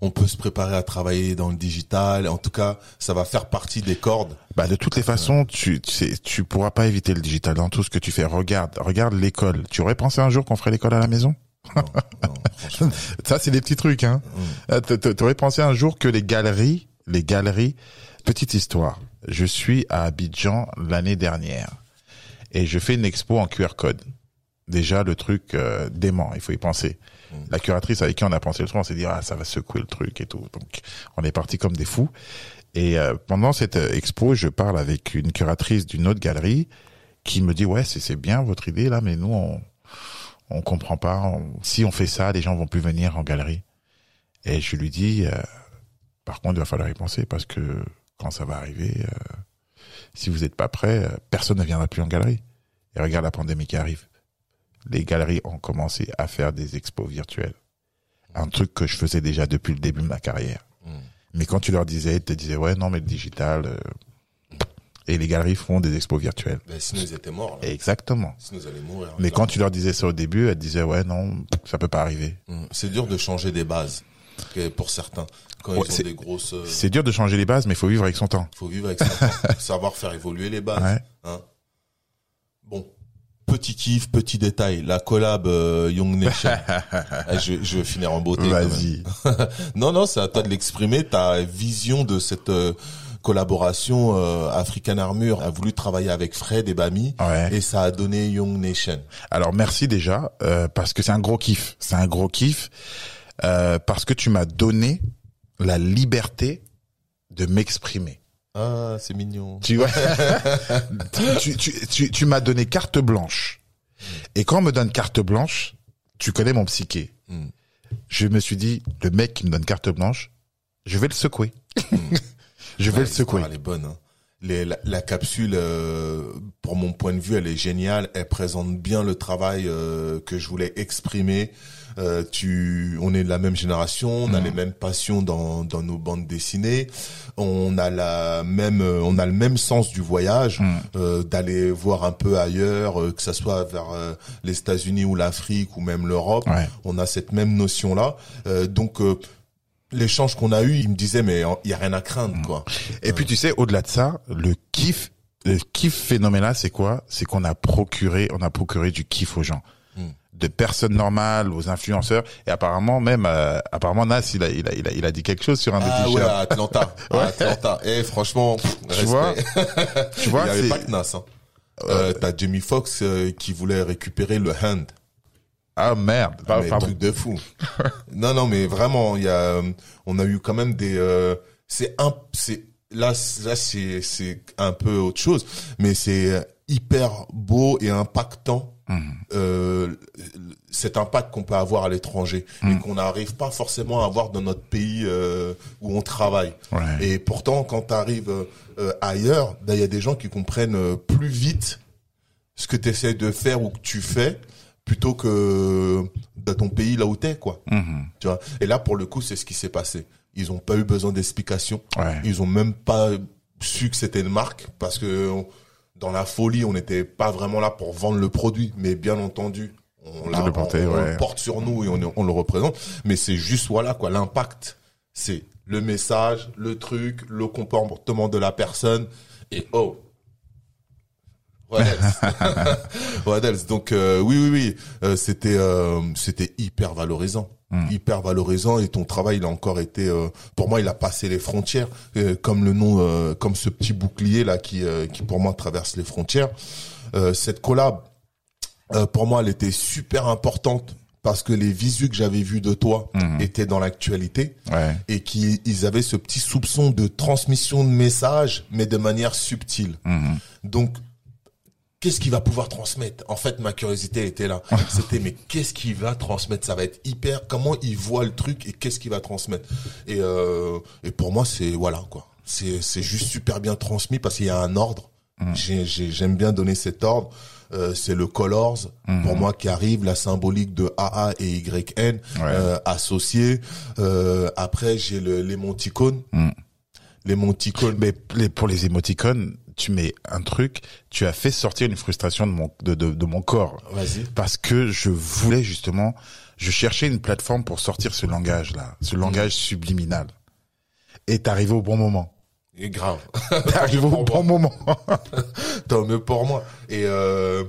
on peut se préparer à travailler dans le digital. En tout cas, ça va faire partie des cordes. Bah de toutes les façons, tu tu, tu pourras pas éviter le digital dans tout ce que tu fais. Regarde, regarde l'école. Tu aurais pensé un jour qu'on ferait l'école à la maison? Non, <laughs> Ça c'est des petits trucs hein. Mm. Euh, tu aurais pensé un jour que les galeries, les galeries, petite histoire. Je suis à Abidjan l'année dernière et je fais une expo en QR code. Déjà le truc euh, dément, il faut y penser. La curatrice avec qui on a pensé le truc, on s'est dit ah ça va secouer le truc et tout. Donc on est parti comme des fous. Et euh, pendant cette euh, expo, je parle avec une curatrice d'une autre galerie qui me dit ouais c'est c'est bien votre idée là, mais nous on on comprend pas. si on fait ça, les gens vont plus venir en galerie. Et je lui dis euh, par contre il va falloir y penser parce que quand ça va arriver, si vous n'êtes pas prêt, personne ne viendra plus en galerie. Et regarde la pandémie qui arrive les galeries ont commencé à faire des expos virtuelles. Un truc que je faisais déjà depuis le début de ma carrière. Hmm. Mais quand tu leur disais, ils te disaient, ouais, non, mais le digital, euh, et les galeries font des expos virtuelles. Mais sinon, ils étaient morts. Exactement. Sinon, ils allaient mourir. Mais quand tu leur disais ça au début, elles te disaient, ouais, non, ça peut pas arriver. Hmm. C'est dur de changer des bases. Pour certains, quand ils ont des grosses. Euh, c'est dur de changer les bases, mais il faut vivre avec son temps. Il faut vivre avec son temps. <laughs> Savoir faire évoluer les bases. Ouais. Hein bon, petit kiff, petit détail, la collab euh, Young Nation. <laughs> Eh, je, je vais finir en beauté. Vas-y. <laughs> non, non, c'est à toi de l'exprimer. Ta vision de cette euh, collaboration euh, African Armure a voulu travailler avec Fred et Bami et ça a donné Young Nation. Alors merci déjà euh, parce que c'est un gros kiff. C'est un gros kiff parce que tu m'as donné la liberté de m'exprimer. Ah, c'est mignon. Tu vois, tu, tu, tu, tu m'as donné carte blanche. Et quand on me donne carte blanche, tu connais mon psyché. Hmm. Je me suis dit, le mec qui me donne carte blanche, je vais le secouer. Hmm. <laughs> je vais le secouer. Elle est bonne. Hein. Les, la, capsule, euh, pour mon point de vue, elle est géniale. Elle présente bien le travail euh, que je voulais exprimer. Euh, tu, on est de la même génération, on a mm. les mêmes passions dans, dans nos bandes dessinées, on a la même, euh, on a le même sens du voyage, mm. euh, d'aller voir un peu ailleurs, euh, que ça soit vers les États-Unis ou l'Afrique ou même l'Europe. On a cette même notion là. donc l'échange qu'on a eu, il me disait mais il y a rien à craindre mm. quoi. Et puis tu sais, au-delà de ça, le kiff, le kiff phénoménal, c'est quoi? C'est qu'on a procuré, on a procuré du kiff aux gens de personnes normales aux influenceurs et apparemment même euh, apparemment Nas il a, il a il a dit quelque chose sur un ah, des ouais, à Atlanta. <laughs> Ouais. Atlanta. Et eh, franchement tu vois tu vois <laughs> il y avait pas que Nas hein. euh, t'as Jamie Foxx euh, qui voulait récupérer le hand. Ah merde. Ah, mais truc de fou. <laughs> Non non mais vraiment il y a on a eu quand même des c'est un c'est là là c'est c'est un peu autre chose mais c'est hyper beau et impactant euh, cet impact qu'on peut avoir à l'étranger et mm. qu'on n'arrive pas forcément à avoir dans notre pays euh, où on travaille. Et pourtant, quand tu arrives euh, ailleurs, ben, il y a des gens qui comprennent euh, plus vite ce que tu essaies de faire ou que tu fais plutôt que dans ton pays là où t'es quoi. Mm-hmm. Tu vois? Et là, pour le coup, c'est ce qui s'est passé. Ils ont pas eu besoin d'explications. Ils ont même pas su que c'était une marque parce que dans la folie, on n'était pas vraiment là pour vendre le produit, mais bien entendu, on, le, porte sur nous et on, le représente. Mais c'est juste voilà quoi l'impact C'est le message, le truc, le comportement de la personne et oh. What else? <laughs> What else? Donc euh, oui oui oui, euh, c'était euh, c'était hyper valorisant. hyper valorisant et ton travail il a encore été euh, pour moi il a passé les frontières euh, comme le nom euh, comme ce petit bouclier là qui euh, qui pour moi traverse les frontières Euh, cette collab euh, pour moi elle était super importante parce que les visus que j'avais vus de toi étaient dans l'actualité Ouais. et qu'ils ils avaient ce petit soupçon de transmission de messages mais de manière subtile Mhm. donc qu'est-ce qu'il va pouvoir transmettre? En fait, ma curiosité était là. <laughs> C'était mais qu'est-ce qu'il va transmettre? Ça va être hyper. Comment il voit le truc et qu'est-ce qu'il va transmettre? Et euh, et pour moi, c'est voilà quoi. C'est c'est juste super bien transmis parce qu'il y a un ordre. J'ai- j'ai- J'aime bien donner cet ordre. Euh, c'est le colors pour moi qui arrive, la symbolique de AA et YN euh, associés. Euh, après, j'ai le l'émoticône. L'émoticône. Mais les- pour les émoticônes, tu mets un truc, tu as fait sortir une frustration de mon de, de, de mon corps Vas-y. parce que je voulais justement, je cherchais une plateforme pour sortir ce langage là, ce langage subliminal. Et t'arrives au bon moment. Et grave. <laughs> T'arrives au bon moment. <laughs> Tant mieux pour moi. Et euh,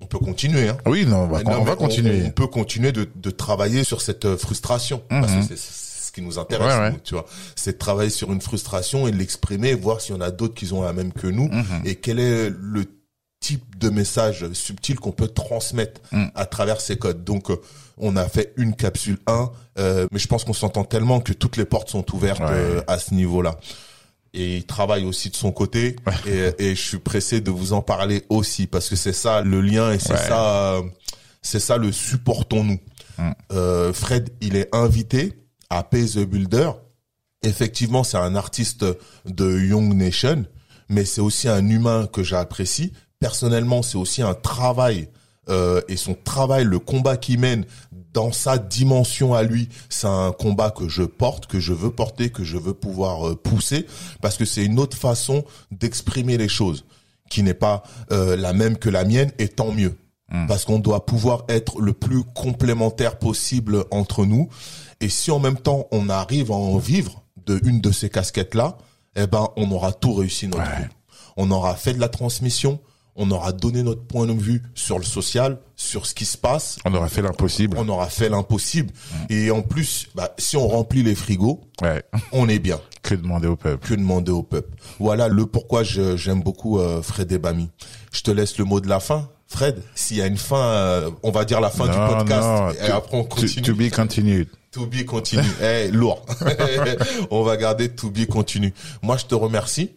on peut continuer. Hein. Oui, non, on va, Non, on va mais continuer. On, peut continuer de, de travailler sur cette euh, frustration. Parce que c'est c'est ce qui nous intéresse, Ouais, ouais. nous, tu vois. C'est de travailler sur une frustration et de l'exprimer, voir s'il y en a d'autres qui ont la même que nous. Et quel est le type de message subtil qu'on peut transmettre à travers ces codes. Donc, euh, on a fait une capsule 1, euh, mais je pense qu'on s'entend tellement que toutes les portes sont ouvertes Ouais. euh, à ce niveau-là. Et il travaille aussi de son côté, et, et je suis pressé de vous en parler aussi parce que c'est ça le lien et c'est Ouais. ça, euh, c'est ça le supportons-nous. Euh, Fred, il est invité Pay the Builder. Effectivement, c'est un artiste de Young Nation, mais c'est aussi un humain que j'apprécie. Personnellement, c'est aussi un travail euh, et son travail, le combat qu'il mène dans sa dimension à lui, c'est un combat que je porte, que je veux porter, que je veux pouvoir euh, pousser, parce que c'est une autre façon d'exprimer les choses, qui n'est pas euh, la même que la mienne, et tant mieux. Parce qu'on doit pouvoir être le plus complémentaire possible entre nous. Et si en même temps on arrive à en vivre de une de ces casquettes-là, eh ben on aura tout réussi notre Ouais. On aura fait de la transmission, on aura donné notre point de vue sur le social, sur ce qui se passe, On aurait fait l'impossible. on aura fait l'impossible. Et en plus, bah, si on remplit les frigos, Ouais. <laughs> on est bien. Que demander au peuple? Que demander au peuple? Voilà le pourquoi j'aime beaucoup euh, Fred et Bami. Je te laisse le mot de la fin. Fred, s'il y a une fin, euh, on va dire la fin du podcast. non, et to- après on To, continue. to be continued. To be continue. Eh, lourd. <laughs> On va garder to be continue. Moi, je te remercie.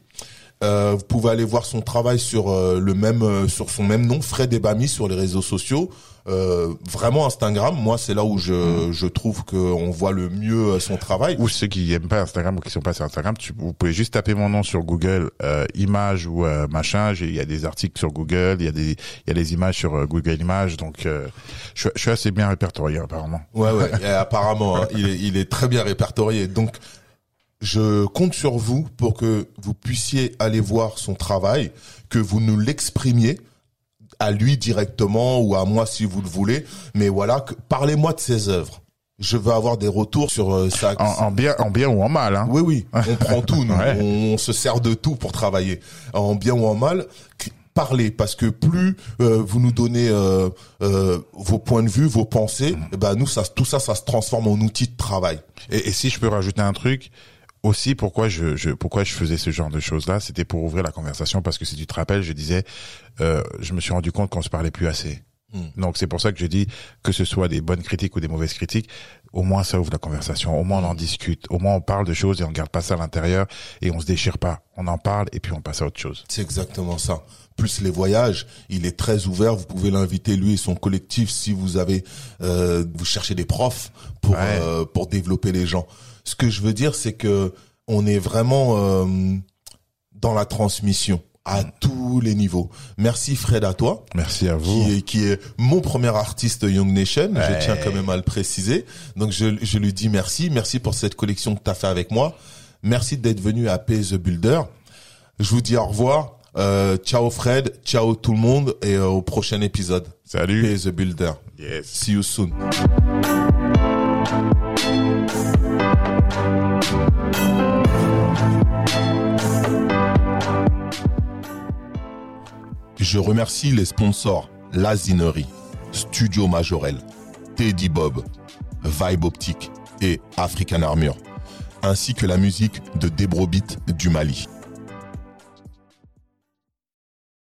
Euh, vous pouvez aller voir son travail sur euh, le même euh, sur son même nom, Fred Ebami, sur les réseaux sociaux. Euh, vraiment Instagram, moi c'est là où je je trouve que on voit le mieux euh, son travail. Ou ceux qui aiment pas Instagram ou qui sont pas sur Instagram, tu, vous pouvez juste taper mon nom sur Google, euh, images ou euh, machin. J'ai- Il y a des articles sur Google, il y a des, il y a des images sur Google Images. Donc, euh, je, je suis assez bien répertorié apparemment. Ouais ouais. Apparemment, hein, il est il est très bien répertorié. Donc je compte sur vous pour que vous puissiez aller voir son travail, que vous nous l'exprimiez à lui directement ou à moi si vous le voulez. Mais voilà, parlez-moi de ses œuvres. Je veux avoir des retours sur euh, ça. En, en bien, en bien ou en mal. Hein. Oui, oui, <laughs> on prend tout, nous. Ouais. On, se sert de tout pour travailler, en bien ou en mal. Parlez, parce que plus euh, vous nous donnez euh, euh, vos points de vue, vos pensées, eh ben nous, ça, tout ça, ça se transforme en outil de travail. Et, et si je peux rajouter un truc, aussi pourquoi je, je pourquoi je faisais ce genre de choses là, c'était pour ouvrir la conversation parce que si tu te rappelles, je disais, euh, je me suis rendu compte qu'on se parlait plus assez. Donc c'est pour ça que je dis que ce soit des bonnes critiques ou des mauvaises critiques, au moins ça ouvre la conversation, au moins on en discute, au moins on parle de choses et on garde pas ça à l'intérieur et on se déchire pas. On en parle et puis on passe à autre chose. C'est exactement ça. Plus les voyages, il est très ouvert. Vous pouvez l'inviter lui et son collectif si vous avez, euh, vous cherchez des profs pour Ouais. euh, pour développer les gens. Ce que je veux dire, c'est que on est vraiment euh, dans la transmission à tous les niveaux. Merci Fred à toi. Merci à vous. Qui est, qui est mon premier artiste Young Nation, Ouais. je tiens quand même à le préciser. Donc je, je lui dis merci, merci pour cette collection que tu as fait avec moi. Merci d'être venu à Pay the Builder. Je vous dis au revoir. Euh, ciao Fred, ciao tout le monde et euh, au prochain épisode. Salut. Pay the Builder. Yes. See you soon. Je remercie les sponsors Lazinerie, Studio Majorel, Teddy Bob, Vibe Optique et African Armure, ainsi que la musique de Debrobit du Mali.